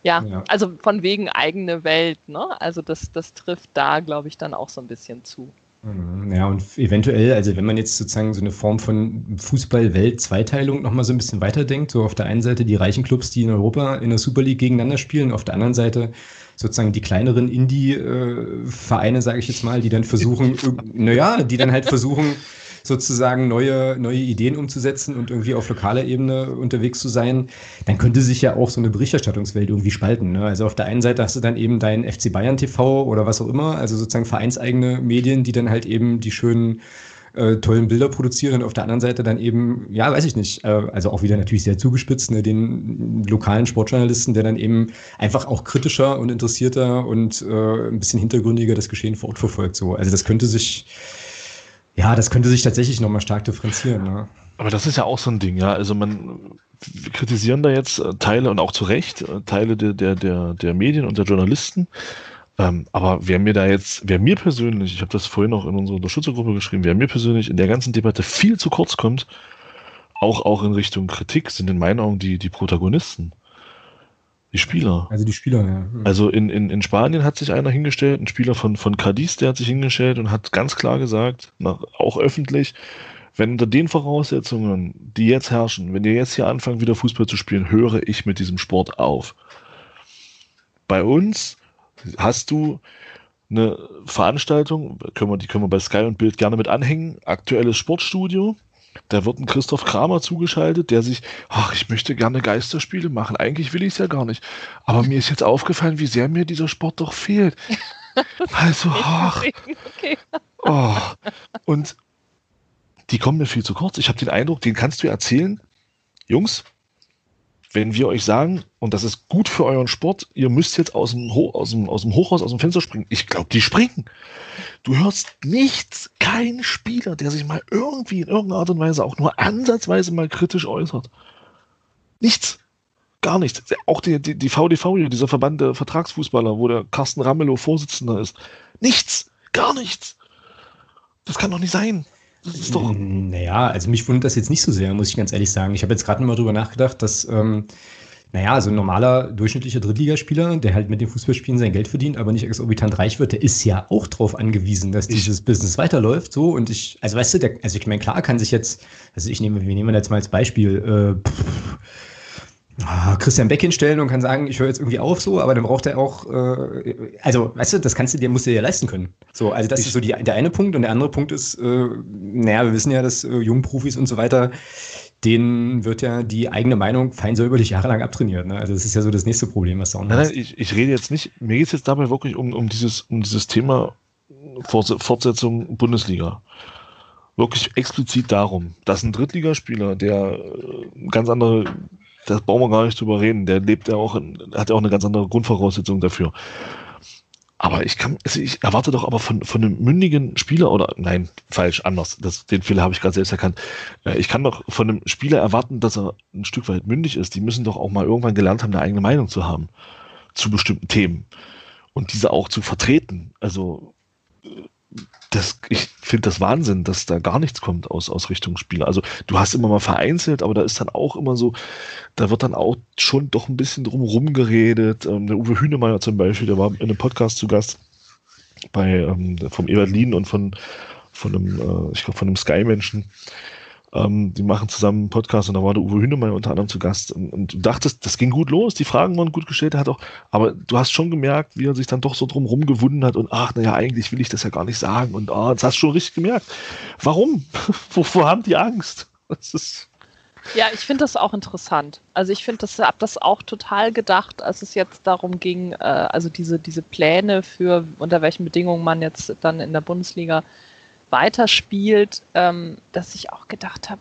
Ja, ja, also von wegen eigene Welt, ne? Also das, das trifft da, glaube ich, dann auch so ein bisschen zu. Mhm, ja, und eventuell, also wenn man jetzt sozusagen so eine Form von Fußball-Welt-Zweiteilung nochmal so ein bisschen weiterdenkt, so auf der einen Seite die reichen Clubs, die in Europa in der Super League gegeneinander spielen, auf der anderen Seite sozusagen die kleineren Indie-Vereine, sage ich jetzt mal, die dann versuchen, naja, die dann halt versuchen, sozusagen neue, neue Ideen umzusetzen und irgendwie auf lokaler Ebene unterwegs zu sein, dann könnte sich ja auch so eine Berichterstattungswelt irgendwie spalten. Ne? Also auf der einen Seite hast du dann eben dein FC Bayern TV oder was auch immer, also sozusagen vereinseigene Medien, die dann halt eben die schönen äh, tollen Bilder produzieren und auf der anderen Seite dann eben, ja, weiß ich nicht, äh, also auch wieder natürlich sehr zugespitzt, ne, den lokalen Sportjournalisten, der dann eben einfach auch kritischer und interessierter und äh, ein bisschen hintergründiger das Geschehen fortverfolgt. So. Also das könnte sich, ja, das könnte sich tatsächlich nochmal stark differenzieren. Ne? Aber das ist ja auch so ein Ding, ja. Also man kritisieren da jetzt äh, Teile und auch zu Recht äh, Teile der, der, der, der Medien und der Journalisten. Ähm, aber wer mir da jetzt, wer mir persönlich, ich habe das vorhin noch in unserer Unterstützergruppe geschrieben, wer mir persönlich in der ganzen Debatte viel zu kurz kommt, auch, auch in Richtung Kritik, sind in meinen Augen die, die Protagonisten. Die Spieler. Also die Spieler, ja. Also in, in, in Spanien hat sich einer hingestellt, ein Spieler von, von Cadiz, der hat sich hingestellt und hat ganz klar gesagt, nach, auch öffentlich, wenn unter den Voraussetzungen, die jetzt herrschen, wenn ihr jetzt hier anfangt, wieder Fußball zu spielen, höre ich mit diesem Sport auf. Bei uns hast du eine Veranstaltung, können wir, die können wir bei Sky und Bild gerne mit anhängen, aktuelles Sportstudio. Da wird ein Christoph Kramer zugeschaltet, der sich, ach, ich möchte gerne Geisterspiele machen. Eigentlich will ich es ja gar nicht. Aber mir ist jetzt aufgefallen, wie sehr mir dieser Sport doch fehlt. also, ach. Okay. Oh. Und die kommen mir viel zu kurz. Ich habe den Eindruck, den kannst du erzählen. Jungs, wenn wir euch sagen, und das ist gut für euren Sport, ihr müsst jetzt aus dem, Ho aus dem, aus dem Hochhaus, aus dem Fenster springen. Ich glaube, die springen. Du hörst nichts, kein Spieler, der sich mal irgendwie in irgendeiner Art und Weise auch nur ansatzweise mal kritisch äußert. Nichts. Gar nichts. Auch die, die, die VDV, dieser Verband der Vertragsfußballer, wo der Carsten Ramelow Vorsitzender ist. Nichts. Gar nichts. Das kann doch nicht sein. Das ist doch. Naja, also mich wundert das jetzt nicht so sehr, muss ich ganz ehrlich sagen. Ich habe jetzt gerade mal drüber nachgedacht, dass, ähm, naja, so ein normaler, durchschnittlicher Drittligaspieler, der halt mit dem Fußballspielen sein Geld verdient, aber nicht exorbitant reich wird, der ist ja auch darauf angewiesen, dass dieses ich, Business weiterläuft. So und ich, also weißt du, der, also ich meine, klar kann sich jetzt, also ich nehme, wir nehmen jetzt mal als Beispiel, äh, pff, Christian Beck hinstellen und kann sagen, ich höre jetzt irgendwie auf so, aber dann braucht er auch, äh, also weißt du, das kannst du dir, musst du dir ja leisten können. So, also das ich, ist so die, der eine Punkt und der andere Punkt ist, äh, naja, wir wissen ja, dass äh, Jungprofis und so weiter, denen wird ja die eigene Meinung fein säuberlich jahrelang abtrainiert. Ne? Also das ist ja so das nächste Problem, was da auch Nein, nein, ich, ich rede jetzt nicht, mir geht es jetzt dabei wirklich um, um, dieses, um dieses Thema Fortsetzung Bundesliga wirklich explizit darum, dass ein Drittligaspieler, der äh, ganz andere das brauchen wir gar nicht drüber reden. Der lebt ja auch, in, hat ja auch eine ganz andere Grundvoraussetzung dafür. Aber ich kann, also ich erwarte doch aber von, von einem mündigen Spieler oder nein, falsch, anders. Das, den Fehler habe ich gerade selbst erkannt. Äh, ich kann doch von einem Spieler erwarten, dass er ein Stück weit mündig ist. Die müssen doch auch mal irgendwann gelernt haben, eine eigene Meinung zu haben zu bestimmten Themen und diese auch zu vertreten. Also das, ich finde das Wahnsinn, dass da gar nichts kommt aus, aus Richtung Spieler. Also du hast immer mal vereinzelt, aber da ist dann auch immer so, da wird dann auch schon doch ein bisschen drum geredet. Ähm, der Uwe Hünemeyer zum Beispiel, der war in einem Podcast zu Gast bei ähm, vom Eberlin und von von einem, äh, ich glaube von einem Sky-Menschen. Ähm, die machen zusammen einen Podcast und da war der Uwe Hünemeyer unter anderem zu Gast. Und, und, du dachtest, das ging gut los, die Fragen waren gut gestellt, er hat auch, aber du hast schon gemerkt, wie er sich dann doch so drum rumgewunden hat und ach, naja, eigentlich will ich das ja gar nicht sagen. Und ah, das hast du schon richtig gemerkt. Warum? Wovor haben die Angst? Das ist. Ja, ich finde das auch interessant. Also ich finde das, habe das auch total gedacht, als es jetzt darum ging, äh, also diese, diese Pläne für unter welchen Bedingungen man jetzt dann in der Bundesliga weiterspielt, ähm, dass ich auch gedacht habe,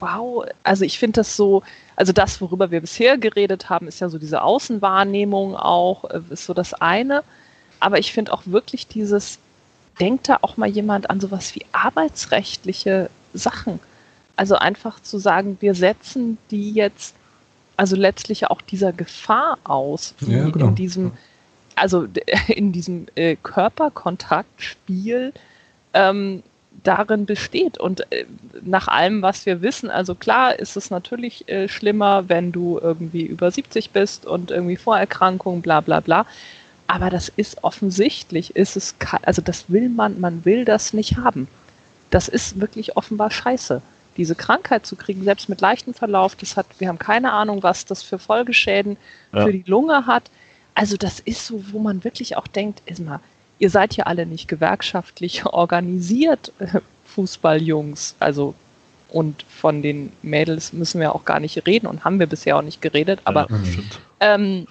wow, also ich finde das so, also das, worüber wir bisher geredet haben, ist ja so diese Außenwahrnehmung auch, äh, ist so das eine. Aber ich finde auch wirklich dieses, denkt da auch mal jemand an sowas wie arbeitsrechtliche Sachen. Also einfach zu sagen, wir setzen die jetzt, also letztlich auch dieser Gefahr aus, wie ja, genau. in diesem, also in diesem äh, Körperkontaktspiel ähm, darin besteht. Und äh, nach allem, was wir wissen, also klar ist es natürlich äh, schlimmer, wenn du irgendwie über 70 bist und irgendwie Vorerkrankungen, bla bla bla. Aber das ist offensichtlich, ist es, also das will man, man will das nicht haben. Das ist wirklich offenbar scheiße. Diese Krankheit zu kriegen, selbst mit leichtem Verlauf, das hat, wir haben keine Ahnung, was das für Folgeschäden ja. für die Lunge hat. Also das ist so, wo man wirklich auch denkt, ist mal, ihr seid ja alle nicht gewerkschaftlich organisiert, äh, Fußballjungs. Also, und von den Mädels müssen wir auch gar nicht reden und haben wir bisher auch nicht geredet. Aber, ja, ähm,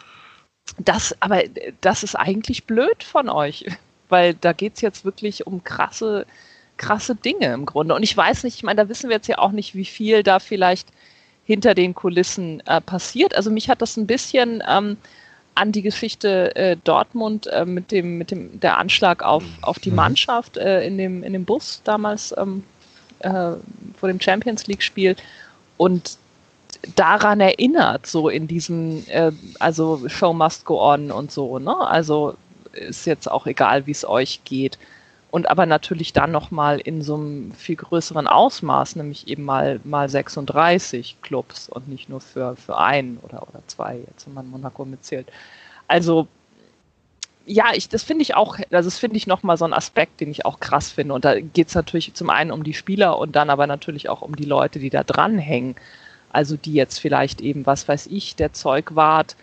das, aber das ist eigentlich blöd von euch, weil da geht es jetzt wirklich um krasse, krasse Dinge im Grunde. Und ich weiß nicht, ich meine, da wissen wir jetzt ja auch nicht, wie viel da vielleicht hinter den Kulissen äh, passiert. Also mich hat das ein bisschen ähm, an die Geschichte äh, Dortmund äh, mit dem mit dem der Anschlag auf auf die mhm. Mannschaft äh, in dem in dem Bus damals ähm, äh, vor dem Champions League Spiel und daran erinnert so in diesem äh, also Show must go on und so ne? Also ist jetzt auch egal wie es euch geht und aber natürlich dann nochmal in so einem viel größeren Ausmaß, nämlich eben mal, mal 36 Clubs und nicht nur für, für einen oder, oder zwei, jetzt wenn man Monaco mitzählt. Also ja, ich, das finde ich auch, also das finde ich nochmal so ein Aspekt, den ich auch krass finde. Und da geht es natürlich zum einen um die Spieler und dann aber natürlich auch um die Leute, die da dranhängen. Also die jetzt vielleicht eben, was weiß ich, der Zeugwart,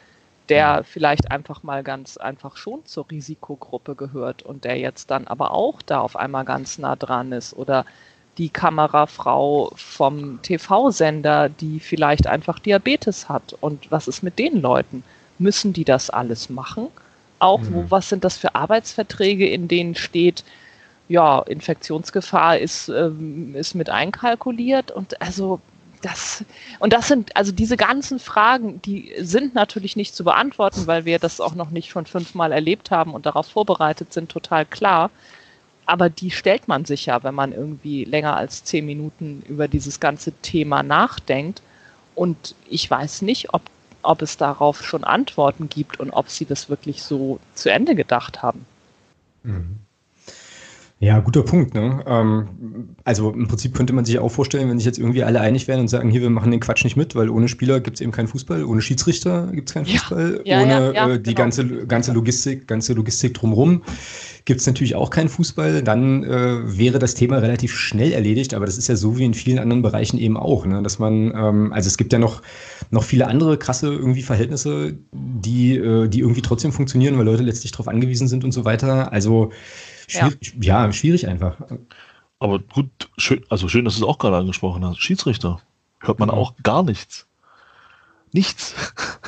der vielleicht einfach mal ganz einfach schon zur Risikogruppe gehört und der jetzt dann aber auch da auf einmal ganz nah dran ist oder die Kamerafrau vom TV-Sender, die vielleicht einfach Diabetes hat. Und was ist mit den Leuten? Müssen die das alles machen? Auch, mhm. wo, was sind das für Arbeitsverträge, in denen steht, ja, Infektionsgefahr ist, ähm, ist mit einkalkuliert und also das, und das sind, also diese ganzen Fragen, die sind natürlich nicht zu beantworten, weil wir das auch noch nicht schon fünfmal erlebt haben und darauf vorbereitet sind, total klar. Aber die stellt man sich ja, wenn man irgendwie länger als zehn Minuten über dieses ganze Thema nachdenkt. Und ich weiß nicht, ob, ob es darauf schon Antworten gibt und ob sie das wirklich so zu Ende gedacht haben. Mhm. Ja, guter Punkt. Ne? Ähm, also im Prinzip könnte man sich auch vorstellen, wenn sich jetzt irgendwie alle einig wären und sagen, hier, wir machen den Quatsch nicht mit, weil ohne Spieler gibt es eben keinen Fußball, ohne Schiedsrichter gibt es keinen Fußball, ja, ja, ohne ja, äh, die genau. ganze, ganze Logistik, ganze Logistik drumherum gibt es natürlich auch keinen Fußball. Dann äh, wäre das Thema relativ schnell erledigt, aber das ist ja so wie in vielen anderen Bereichen eben auch, ne? dass man, ähm, also es gibt ja noch, noch viele andere krasse irgendwie Verhältnisse, die, äh, die irgendwie trotzdem funktionieren, weil Leute letztlich darauf angewiesen sind und so weiter. Also Schwierig, ja. ja, schwierig einfach. Aber gut, schön, also schön, dass du es auch gerade angesprochen hast. Schiedsrichter. Hört man Mhm. auch gar nichts. Nichts.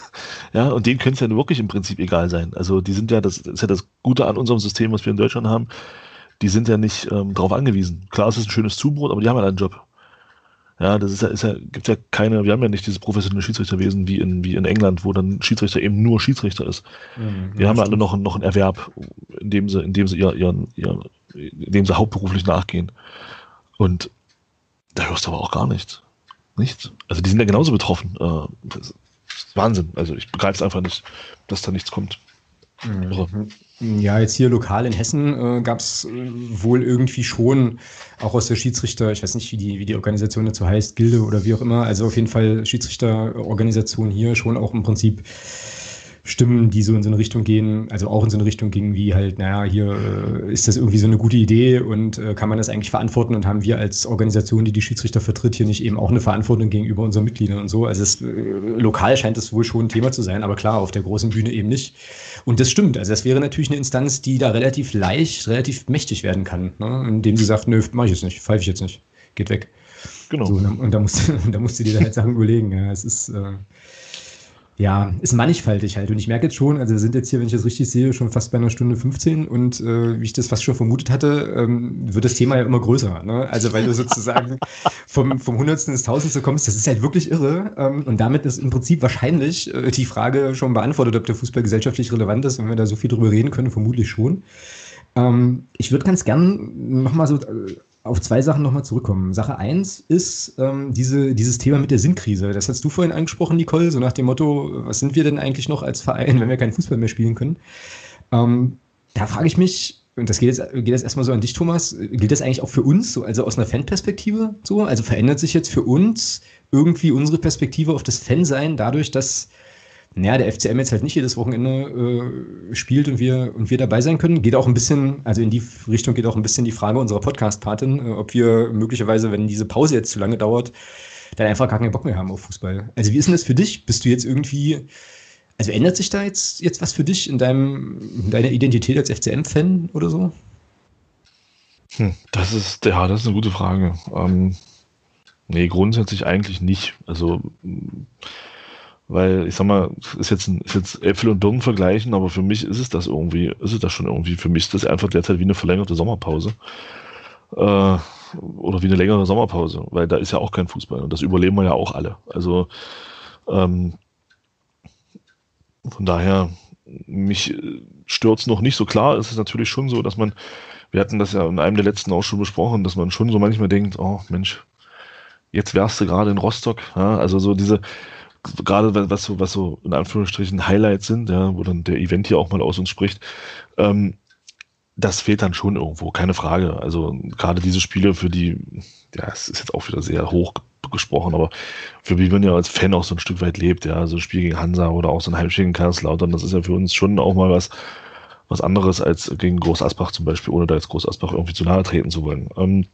ja, und denen könnte es ja wirklich im Prinzip egal sein. Also die sind ja, das ist ja das Gute an unserem System, was wir in Deutschland haben. Die sind ja nicht ähm, darauf angewiesen. Klar, es ist ein schönes Zubrot, aber die haben ja einen Job. Ja, das ist ja, ist ja, gibt ja keine, wir haben ja nicht dieses professionelle Schiedsrichterwesen wie in, wie in England, wo dann Schiedsrichter eben nur Schiedsrichter ist. Mhm, Wir haben ja alle noch, noch einen Erwerb, in dem sie, in dem sie ihr, ihren, ihr, in dem sie hauptberuflich nachgehen. Und da hörst du aber auch gar nichts. Nichts. Also die sind ja genauso betroffen. Äh, Das ist Wahnsinn. Also ich begreife es einfach nicht, dass da nichts kommt. Irre. Ja, jetzt hier lokal in Hessen äh, gab es äh, wohl irgendwie schon, auch aus der Schiedsrichter, ich weiß nicht, wie die, wie die Organisation dazu heißt, Gilde oder wie auch immer, also auf jeden Fall Schiedsrichterorganisation hier schon auch im Prinzip Stimmen, die so in so eine Richtung gehen, also auch in so eine Richtung gingen, wie halt, naja, hier äh, ist das irgendwie so eine gute Idee und äh, kann man das eigentlich verantworten und haben wir als Organisation, die die Schiedsrichter vertritt, hier nicht eben auch eine Verantwortung gegenüber unseren Mitgliedern und so. Also es, äh, lokal scheint es wohl schon ein Thema zu sein, aber klar, auf der großen Bühne eben nicht. Und das stimmt, also das wäre natürlich eine Instanz, die da relativ leicht, relativ mächtig werden kann, ne? indem sie sagt, nö, mach ich jetzt nicht, pfeife ich jetzt nicht, geht weg. Genau. So, und, da musst, du- da musst du dir da halt Sachen überlegen. Ja, es ist, äh, ja, ist mannigfaltig halt. Und ich merke jetzt schon, also wir sind jetzt hier, wenn ich das richtig sehe, schon fast bei einer Stunde 15 und äh, wie ich das fast schon vermutet hatte, ähm, wird das Thema ja immer größer. Ne? Also weil du sozusagen vom, vom Hundertsten ins Tausendste kommst, das ist halt wirklich irre. Ähm, und damit ist im Prinzip wahrscheinlich äh, die Frage schon beantwortet, ob der Fußball gesellschaftlich relevant ist, wenn wir da so viel drüber reden können, vermutlich schon. Ähm, ich würde ganz gern nochmal so äh, auf zwei Sachen nochmal zurückkommen. Sache eins ist ähm, diese, dieses Thema mit der Sinnkrise. Das hast du vorhin angesprochen, Nicole, so nach dem Motto, was sind wir denn eigentlich noch als Verein, wenn wir keinen Fußball mehr spielen können? Ähm, da frage ich mich, und das geht jetzt, geht jetzt erstmal so an dich, Thomas, gilt das eigentlich auch für uns, so, also aus einer Fanperspektive so? Also verändert sich jetzt für uns irgendwie unsere Perspektive auf das Fansein dadurch, dass naja, der FCM jetzt halt nicht jedes Wochenende äh, spielt und wir, und wir dabei sein können. Geht auch ein bisschen, also in die Richtung geht auch ein bisschen die Frage unserer Podcast-Patin, äh, ob wir möglicherweise, wenn diese Pause jetzt zu lange dauert, dann einfach gar keinen Bock mehr haben auf Fußball. Also wie ist denn das für dich? Bist du jetzt irgendwie, also ändert sich da jetzt, jetzt was für dich in, deinem, in deiner Identität als FCM-Fan oder so? Hm, das ist, ja, das ist eine gute Frage. Ähm, nee, grundsätzlich eigentlich nicht. Also, weil ich sag mal, ist jetzt, ein, ist jetzt Äpfel und Birnen vergleichen, aber für mich ist es das irgendwie, ist es das schon irgendwie. Für mich ist das einfach derzeit wie eine verlängerte Sommerpause. Äh, oder wie eine längere Sommerpause, weil da ist ja auch kein Fußball und das überleben wir ja auch alle. Also, ähm, von daher, mich stört noch nicht so klar. Es ist natürlich schon so, dass man, wir hatten das ja in einem der letzten auch schon besprochen, dass man schon so manchmal denkt, oh Mensch, jetzt wärst du gerade in Rostock. Ja, also so diese, gerade was so, was so in Anführungsstrichen Highlights sind, ja, wo dann der Event hier auch mal aus uns spricht, ähm, das fehlt dann schon irgendwo, keine Frage. Also gerade diese Spiele, für die, ja, es ist jetzt auch wieder sehr hoch gesprochen, aber für die man ja als Fan auch so ein Stück weit lebt, ja, so ein Spiel gegen Hansa oder auch so ein Heimspiel gegen Kaiserslautern, das ist ja für uns schon auch mal was, was anderes als gegen Groß Asbach zum Beispiel, ohne da jetzt Groß Asbach irgendwie zu nahe treten zu wollen. Ähm,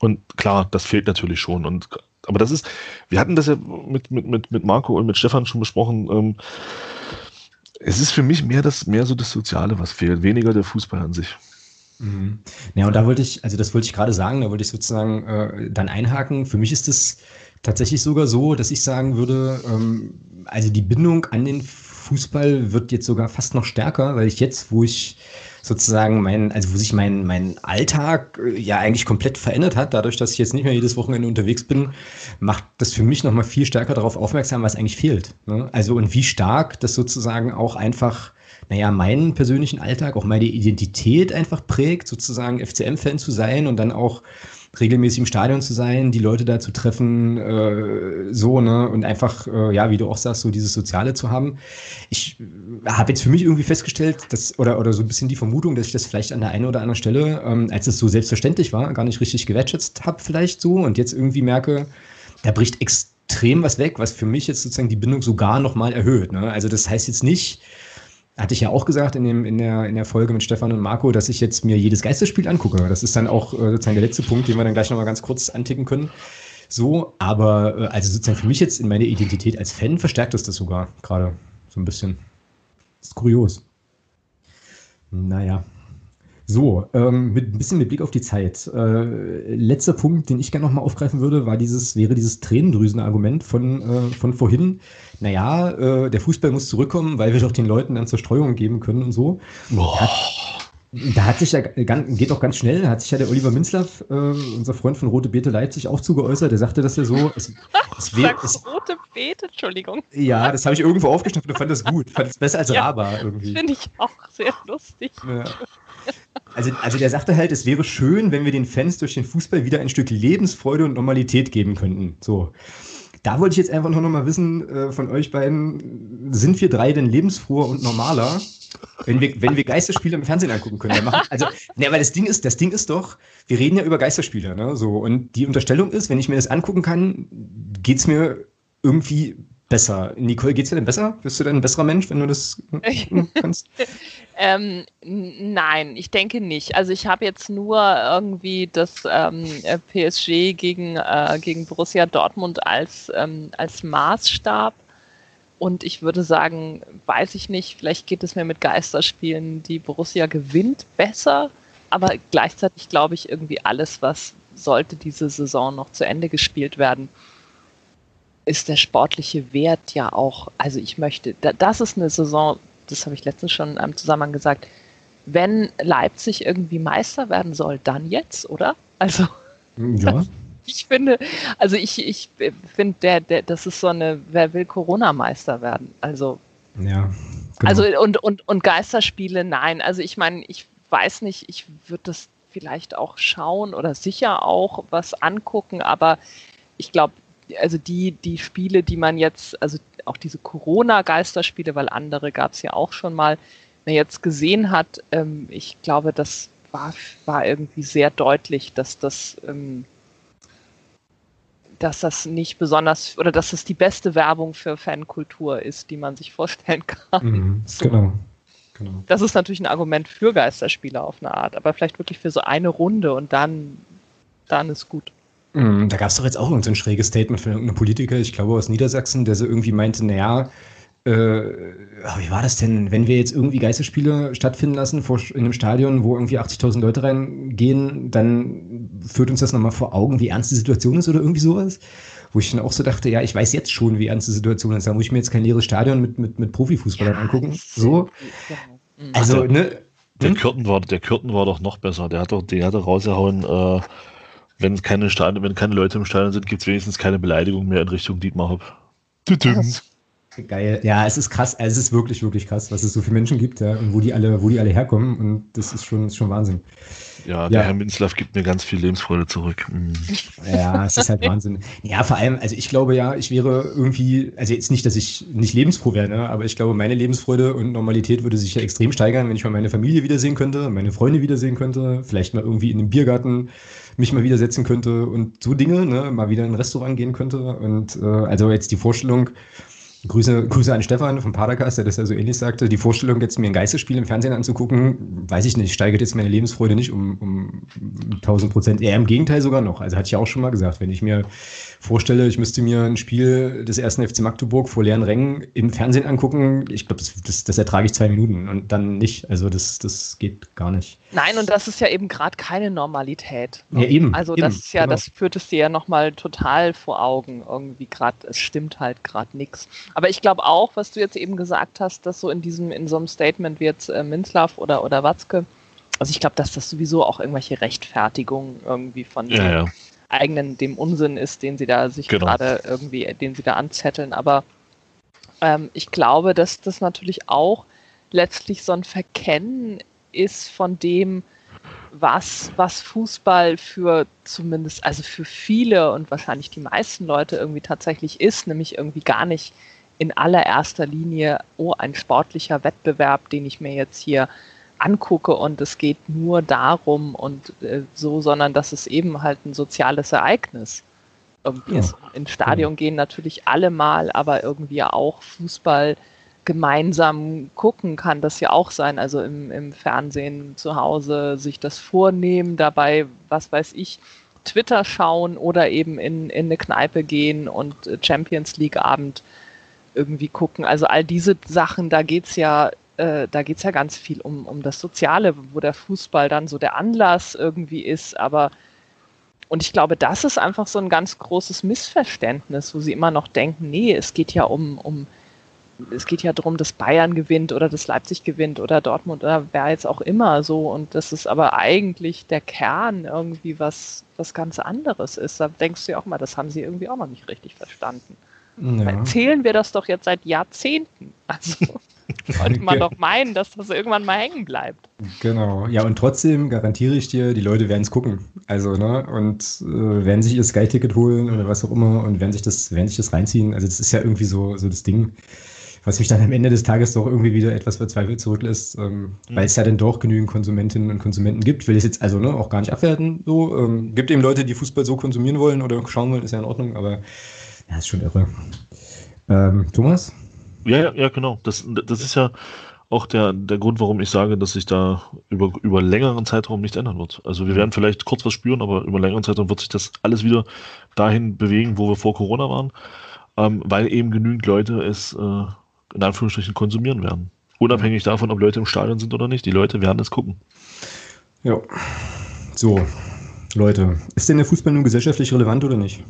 und klar, das fehlt natürlich schon. Und aber das ist, wir hatten das ja mit, mit, mit, mit Marco und mit Stefan schon besprochen. Ähm, es ist für mich mehr das, mehr so das Soziale, was fehlt, weniger der Fußball an sich. Mhm. Ja, und da wollte ich, also das wollte ich gerade sagen, da wollte ich sozusagen äh, dann einhaken. Für mich ist es tatsächlich sogar so, dass ich sagen würde, ähm, also die Bindung an den Fußball wird jetzt sogar fast noch stärker, weil ich jetzt, wo ich sozusagen mein, also wo sich mein, mein Alltag äh, ja eigentlich komplett verändert hat, dadurch, dass ich jetzt nicht mehr jedes Wochenende unterwegs bin, macht das für mich nochmal viel stärker darauf aufmerksam, was eigentlich fehlt. Ne? Also und wie stark das sozusagen auch einfach naja, meinen persönlichen Alltag, auch meine Identität einfach prägt, sozusagen FCM-Fan zu sein und dann auch regelmäßig im Stadion zu sein, die Leute da zu treffen, äh, so, ne, und einfach, äh, ja, wie du auch sagst, so dieses Soziale zu haben. Ich äh, habe jetzt für mich irgendwie festgestellt, dass, oder, oder so ein bisschen die Vermutung, dass ich das vielleicht an der einen oder anderen Stelle, ähm, als es so selbstverständlich war, gar nicht richtig gewertschätzt habe, vielleicht so, und jetzt irgendwie merke, da bricht extrem was weg, was für mich jetzt sozusagen die Bindung sogar nochmal erhöht. Ne? Also das heißt jetzt nicht, hatte ich ja auch gesagt in, dem, in, der, in der Folge mit Stefan und Marco, dass ich jetzt mir jedes Geisterspiel angucke. Das ist dann auch äh, sozusagen der letzte Punkt, den wir dann gleich nochmal ganz kurz anticken können. So, aber äh, also sozusagen für mich jetzt in meiner Identität als Fan verstärkt es das sogar gerade so ein bisschen. Das ist kurios. Naja. So, ähm, mit ein bisschen mit Blick auf die Zeit. Äh, letzter Punkt, den ich gerne nochmal aufgreifen würde, war dieses, wäre dieses Tränendrüsen-Argument von, äh, von vorhin. Naja, äh, der Fußball muss zurückkommen, weil wir doch den Leuten dann zur Streuung geben können und so. Boah. Da hat sich ja, geht auch ganz schnell, da hat sich ja der Oliver Minzlaff, äh, unser Freund von Rote Beete Leipzig, auch zugeäußert. Der sagte das ja so. Es, es wär, es, Rote Beete, Entschuldigung. Ja, das habe ich irgendwo aufgeschnappt und fand das gut. Fand es besser als ja, Raba irgendwie. Finde ich auch sehr lustig. Ja. Also, also der sagte halt, es wäre schön, wenn wir den Fans durch den Fußball wieder ein Stück Lebensfreude und Normalität geben könnten. So. Da wollte ich jetzt einfach nur noch mal wissen äh, von euch beiden, sind wir drei denn lebensfroher und normaler, wenn wir, wenn wir Geisterspiele im Fernsehen angucken können? Machen, also, ne, weil das Ding ist, das Ding ist doch, wir reden ja über Geisterspiele, ne? So, und die Unterstellung ist, wenn ich mir das angucken kann, geht es mir irgendwie besser. Nicole, geht's dir denn besser? Bist du denn ein besserer Mensch, wenn du das kannst? ähm, nein, ich denke nicht. Also ich habe jetzt nur irgendwie das ähm, PSG gegen, äh, gegen Borussia Dortmund als, ähm, als Maßstab. Und ich würde sagen, weiß ich nicht, vielleicht geht es mir mit Geisterspielen, die Borussia gewinnt, besser. Aber gleichzeitig glaube ich irgendwie alles, was sollte diese Saison noch zu Ende gespielt werden, ist der sportliche Wert ja auch, also ich möchte, das ist eine Saison, das habe ich letztens schon in einem Zusammenhang gesagt, wenn Leipzig irgendwie Meister werden soll, dann jetzt, oder? Also ja. ich finde, also ich, ich finde, der, der, das ist so eine, wer will Corona-Meister werden? Also ja, genau. also und, und, und Geisterspiele, nein. Also ich meine, ich weiß nicht, ich würde das vielleicht auch schauen oder sicher auch was angucken, aber ich glaube, also die, die Spiele, die man jetzt, also auch diese Corona-Geisterspiele, weil andere gab es ja auch schon mal, man jetzt gesehen hat, ähm, ich glaube, das war, war irgendwie sehr deutlich, dass das, ähm, dass das nicht besonders oder dass das die beste Werbung für Fankultur ist, die man sich vorstellen kann. Mhm, so. Genau. Genau. Das ist natürlich ein Argument für Geisterspiele auf eine Art, aber vielleicht wirklich für so eine Runde und dann, dann ist gut. Mhm, da gab es doch jetzt auch irgendein so schräges Statement von irgendeinem Politiker, ich glaube aus Niedersachsen, der so irgendwie meinte, naja, äh, wie war das denn, wenn wir jetzt irgendwie Geisterspiele stattfinden lassen vor, in einem Stadion, wo irgendwie 80.000 Leute reingehen, dann führt uns das nochmal vor Augen, wie ernst die Situation ist oder irgendwie sowas? Wo ich dann auch so dachte, ja, ich weiß jetzt schon, wie ernst die Situation ist. Da muss ich mir jetzt kein leeres Stadion mit, mit, mit Profifußballern ja, angucken. So. Also, ne? Der hm? Kürten, war, der Kürten war doch noch besser. Der hat doch, der hatte rausgehauen, äh, wenn keine Stadion, wenn keine Leute im Stadion sind, gibt es wenigstens keine Beleidigung mehr in Richtung Dietmar Hopp. Geil. Ja, es ist krass. Es ist wirklich, wirklich krass, was es so für Menschen gibt, ja, und wo die alle, wo die alle herkommen. Und das ist schon, ist schon Wahnsinn. Ja, der ja. Herr Minzlaff gibt mir ganz viel Lebensfreude zurück. Mhm. Ja, es ist halt Wahnsinn. Ja, vor allem, also ich glaube ja, ich wäre irgendwie, also jetzt nicht, dass ich nicht lebensfroh wäre, ne, aber ich glaube, meine Lebensfreude und Normalität würde sich ja extrem steigern, wenn ich mal meine Familie wiedersehen könnte, meine Freunde wiedersehen könnte, vielleicht mal irgendwie in einem Biergarten mich mal wieder setzen könnte und so Dinge, ne, mal wieder in ein Restaurant gehen könnte. Und äh, also jetzt die Vorstellung, Grüße, Grüße an Stefan vom Padercast, der das ja so ähnlich sagte. Die Vorstellung, jetzt mir ein Geisterspiel im Fernsehen anzugucken, weiß ich nicht, steigert jetzt meine Lebensfreude nicht um, um 1000 Prozent. Eher im Gegenteil sogar noch. Also hatte ich auch schon mal gesagt, wenn ich mir vorstelle, ich müsste mir ein Spiel des ersten FC Magdeburg vor leeren Rängen im Fernsehen angucken, ich glaube, das, das, das, ertrage ich zwei Minuten und dann nicht. Also das, das geht gar nicht. Nein, und das ist ja eben gerade keine Normalität. Ja, eben. Also eben, das ist ja, genau. das führt es dir ja nochmal total vor Augen. Irgendwie gerade, es stimmt halt gerade nichts. Aber ich glaube auch, was du jetzt eben gesagt hast, dass so in diesem, in so einem Statement wie jetzt äh, Minzlaff oder, oder Watzke, also ich glaube, dass das sowieso auch irgendwelche Rechtfertigungen irgendwie von ja, ja eigenen, dem Unsinn ist, den sie da sich genau. gerade irgendwie, den sie da anzetteln. Aber ähm, ich glaube, dass das natürlich auch letztlich so ein Verkennen ist von dem, was, was Fußball für zumindest, also für viele und wahrscheinlich die meisten Leute irgendwie tatsächlich ist, nämlich irgendwie gar nicht in allererster Linie, oh, ein sportlicher Wettbewerb, den ich mir jetzt hier angucke und es geht nur darum und äh, so, sondern dass es eben halt ein soziales Ereignis irgendwie ja. ist. Ins Stadion ja. gehen natürlich alle mal, aber irgendwie auch Fußball gemeinsam gucken kann das ja auch sein, also im, im Fernsehen zu Hause sich das vornehmen, dabei, was weiß ich, Twitter schauen oder eben in, in eine Kneipe gehen und Champions League Abend irgendwie gucken. Also all diese Sachen, da geht's ja, äh, da geht's ja ganz viel um, um das Soziale, wo der Fußball dann so der Anlass irgendwie ist, aber und ich glaube, das ist einfach so ein ganz großes Missverständnis, wo sie immer noch denken, nee, es geht ja um, um es geht ja darum, dass Bayern gewinnt oder dass Leipzig gewinnt oder Dortmund oder wer jetzt auch immer so. Und das ist aber eigentlich der Kern irgendwie was, was ganz anderes ist. Da denkst du ja auch mal, das haben sie irgendwie auch noch nicht richtig verstanden. Ja. Erzählen wir das doch jetzt seit Jahrzehnten. Also sollte man doch meinen, dass das irgendwann mal hängen bleibt. Genau. Ja, und trotzdem garantiere ich dir, die Leute werden es gucken. Also, ne, und äh, werden sich ihr Sky-Ticket holen oder was auch immer und werden sich das, werden sich das reinziehen. Also, das ist ja irgendwie so, so das Ding was mich dann am Ende des Tages doch irgendwie wieder etwas verzweifelt zurücklässt, ähm, mhm. weil es ja dann doch genügend Konsumentinnen und Konsumenten gibt. Ich will es jetzt also ne, auch gar nicht abwerten. So, ähm, gibt eben Leute, die Fußball so konsumieren wollen oder schauen wollen, ist ja in Ordnung, aber ja, ist schon irre. Ähm, Thomas? Ja, ja, ja, genau. Das, das ist ja auch der, der Grund, warum ich sage, dass sich da über, über längeren Zeitraum nichts ändern wird. Also wir werden vielleicht kurz was spüren, aber über längeren Zeitraum wird sich das alles wieder dahin bewegen, wo wir vor Corona waren, ähm, weil eben genügend Leute es äh, in Anführungsstrichen konsumieren werden. Unabhängig davon, ob Leute im Stadion sind oder nicht. Die Leute werden es gucken. Ja. So, Leute, ist denn der Fußball nun gesellschaftlich relevant oder nicht?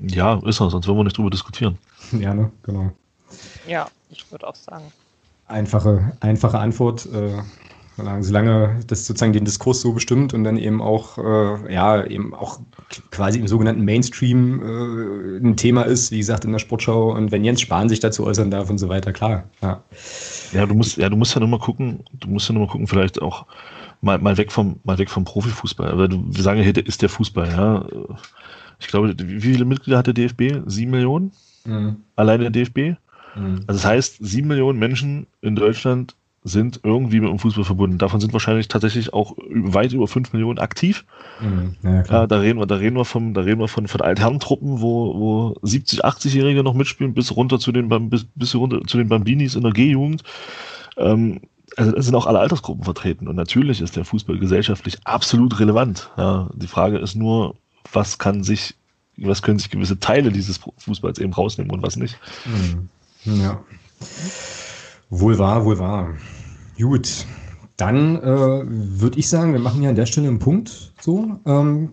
Ja, ist er, sonst wollen wir nicht drüber diskutieren. Ja, ne? Genau. Ja, ich würde auch sagen. Einfache, einfache Antwort. Äh, solange das sozusagen den Diskurs so bestimmt und dann eben auch, äh, ja, eben auch quasi im sogenannten Mainstream äh, ein Thema ist, wie gesagt, in der Sportschau und wenn Jens Spahn sich dazu äußern darf und so weiter, klar. Ja, ja du musst, ja, du musst ja nur mal gucken, du musst ja nur mal gucken, vielleicht auch mal, mal weg vom, mal weg vom Profifußball. Aber du, wir sagen ja, hier ist der Fußball, ja. Ich glaube, wie viele Mitglieder hat der DFB? Sieben Millionen? Mhm. Alleine der DFB? Mhm. Also das heißt, sieben Millionen Menschen in Deutschland sind irgendwie mit dem Fußball verbunden. Davon sind wahrscheinlich tatsächlich auch weit über 5 Millionen aktiv. Mhm, ja, ja, da reden wir, da reden wir vom, da reden wir von, von Altherrentruppen, wo, wo 70, 80-Jährige noch mitspielen, bis runter zu den, bis, bis runter zu den Bambinis in der G-Jugend. Ähm, also es sind auch alle Altersgruppen vertreten. Und natürlich ist der Fußball gesellschaftlich absolut relevant. Ja, die Frage ist nur, was kann sich, was können sich gewisse Teile dieses Fußballs eben rausnehmen und was nicht. Mhm. Ja. Wohl wahr, wohl wahr. Gut, dann äh, würde ich sagen, wir machen ja an der Stelle einen Punkt so. Ähm,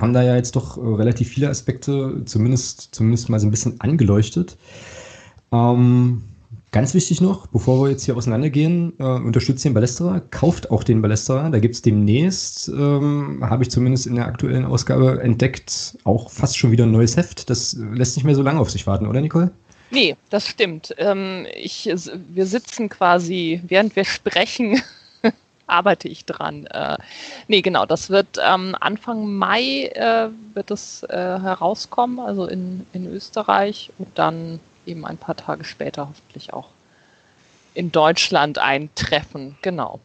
haben da ja jetzt doch äh, relativ viele Aspekte, zumindest, zumindest mal so ein bisschen angeleuchtet. Ähm, ganz wichtig noch, bevor wir jetzt hier auseinandergehen, äh, unterstützt den Ballesterer, kauft auch den Ballesterer. Da gibt es demnächst, ähm, habe ich zumindest in der aktuellen Ausgabe entdeckt, auch fast schon wieder ein neues Heft. Das lässt nicht mehr so lange auf sich warten, oder Nicole? Nee, das stimmt. Ähm, ich, wir sitzen quasi, während wir sprechen, arbeite ich dran. Äh, nee, genau, das wird ähm, Anfang Mai äh, wird es äh, herauskommen, also in, in Österreich und dann eben ein paar Tage später hoffentlich auch in Deutschland eintreffen. Genau.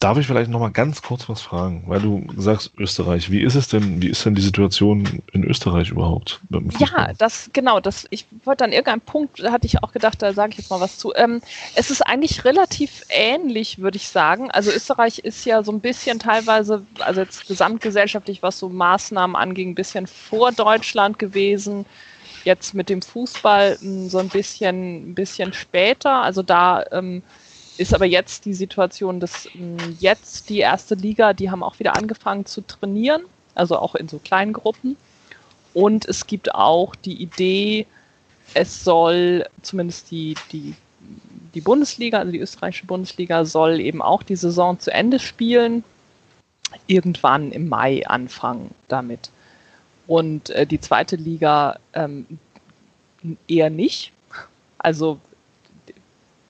Darf ich vielleicht noch mal ganz kurz was fragen, weil du sagst Österreich. Wie ist es denn? Wie ist denn die Situation in Österreich überhaupt? Ja, das genau. Das ich wollte an irgendeinem Punkt da hatte ich auch gedacht, da sage ich jetzt mal was zu. Ähm, es ist eigentlich relativ ähnlich, würde ich sagen. Also Österreich ist ja so ein bisschen teilweise, also jetzt gesamtgesellschaftlich, was so Maßnahmen anging, ein bisschen vor Deutschland gewesen. Jetzt mit dem Fußball hm, so ein bisschen, ein bisschen später. Also da ähm, ist aber jetzt die Situation, dass hm, jetzt die erste Liga, die haben auch wieder angefangen zu trainieren, also auch in so kleinen Gruppen. Und es gibt auch die Idee, es soll zumindest die, die, die Bundesliga, also die österreichische Bundesliga, soll eben auch die Saison zu Ende spielen. Irgendwann im Mai anfangen damit. Und äh, die zweite Liga ähm, eher nicht. Also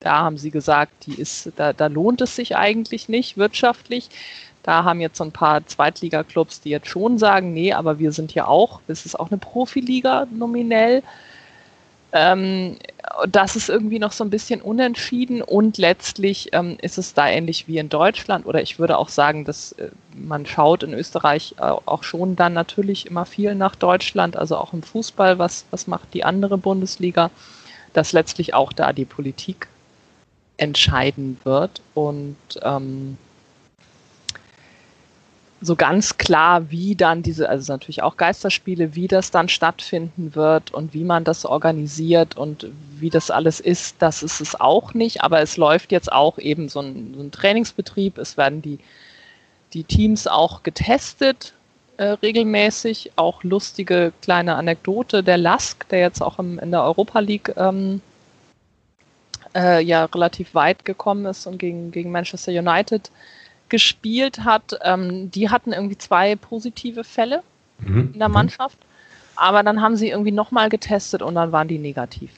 da haben sie gesagt, die ist, da, da lohnt es sich eigentlich nicht wirtschaftlich. Da haben jetzt so ein paar Zweitliga-Clubs, die jetzt schon sagen, nee, aber wir sind ja auch, es ist auch eine Profiliga nominell. Ähm, das ist irgendwie noch so ein bisschen unentschieden und letztlich ähm, ist es da ähnlich wie in Deutschland oder ich würde auch sagen, dass äh, man schaut in Österreich äh, auch schon dann natürlich immer viel nach Deutschland, also auch im Fußball, was, was macht die andere Bundesliga, dass letztlich auch da die Politik entscheiden wird und ähm, so ganz klar, wie dann diese, also natürlich auch Geisterspiele, wie das dann stattfinden wird und wie man das organisiert und wie das alles ist, das ist es auch nicht. Aber es läuft jetzt auch eben so ein, so ein Trainingsbetrieb. Es werden die, die Teams auch getestet äh, regelmäßig. Auch lustige kleine Anekdote. Der Lask, der jetzt auch im, in der Europa League ähm, äh, ja relativ weit gekommen ist und gegen, gegen Manchester United gespielt hat, ähm, die hatten irgendwie zwei positive Fälle mhm. in der mhm. Mannschaft. Aber dann haben sie irgendwie nochmal getestet und dann waren die negativ.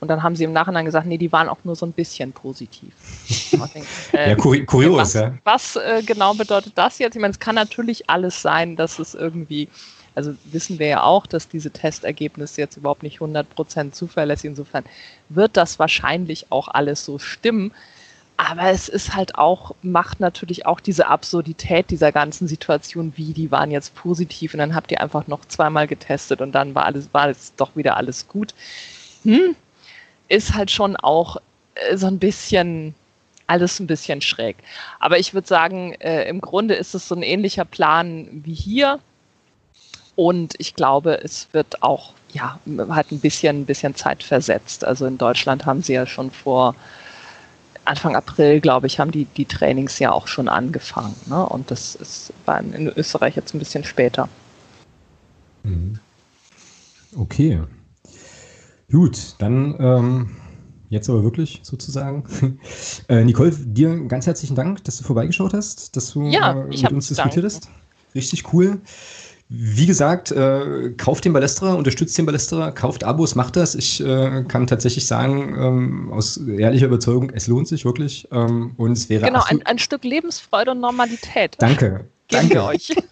Und dann haben sie im Nachhinein gesagt, nee, die waren auch nur so ein bisschen positiv. Denke, äh, ja, kur kurios, was, ja. Was äh, genau bedeutet das jetzt? Ich meine, es kann natürlich alles sein, dass es irgendwie, also wissen wir ja auch, dass diese Testergebnisse jetzt überhaupt nicht 100% zuverlässig, insofern wird das wahrscheinlich auch alles so stimmen. Aber es ist halt auch, macht natürlich auch diese Absurdität dieser ganzen Situation, wie die waren jetzt positiv und dann habt ihr einfach noch zweimal getestet und dann war alles, war es doch wieder alles gut. Hm, ist halt schon auch äh, so ein bisschen, alles ein bisschen schräg. Aber ich würde sagen, äh, im Grunde ist es so ein ähnlicher Plan wie hier. Und ich glaube, es wird auch, ja, halt ein bisschen, ein bisschen Zeit versetzt. Also in Deutschland haben sie ja schon vor Anfang April, glaube ich, haben die, die Trainings ja auch schon angefangen. Ne? Und das ist in Österreich jetzt ein bisschen später. Mhm. Okay. Gut, dann ähm, jetzt aber wirklich sozusagen. äh, Nicole, dir ganz herzlichen Dank, dass du vorbeigeschaut hast, dass du ja, äh, mit uns diskutiert hast. Richtig cool. Wie gesagt, äh, kauft den Ballesterer, unterstützt den Ballesterer, kauft Abos, macht das. Ich äh, kann tatsächlich sagen, ähm, aus ehrlicher Überzeugung, es lohnt sich wirklich. Ähm, und es wäre genau, ein, ein, Stück Lebensfreude und Normalität. Danke. Geben danke. euch.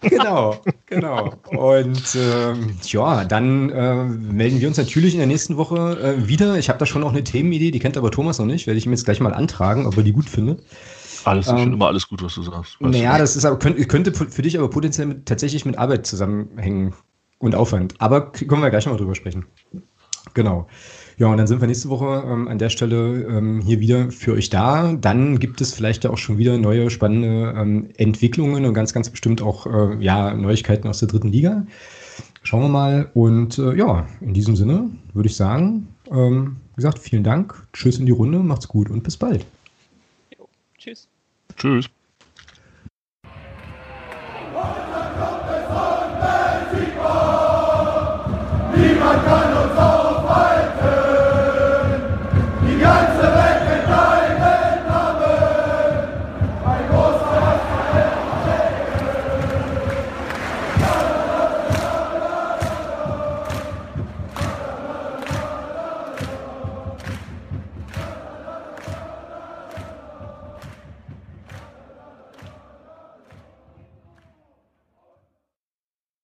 genau, genau. Und ähm, ja, dann äh, melden wir uns natürlich in der nächsten Woche äh, wieder. Ich habe da schon noch eine Themenidee, die kennt aber Thomas noch nicht. Werde ich ihm jetzt gleich mal antragen, ob er die gut findet. Alles ist ähm, schon immer alles gut, was du sagst. Naja, das ist aber, könnte, könnte für dich aber potenziell mit, tatsächlich mit Arbeit zusammenhängen und Aufwand. Aber können wir gleich nochmal drüber sprechen. Genau. Ja, und dann sind wir nächste Woche ähm, an der Stelle ähm, hier wieder für euch da. Dann gibt es vielleicht ja auch schon wieder neue spannende ähm, Entwicklungen und ganz, ganz bestimmt auch äh, ja, Neuigkeiten aus der dritten Liga. Schauen wir mal. Und äh, ja, in diesem Sinne würde ich sagen, ähm, wie gesagt, vielen Dank. Tschüss in die Runde, macht's gut und bis bald. Tschüss. Tschüss. Niemand kann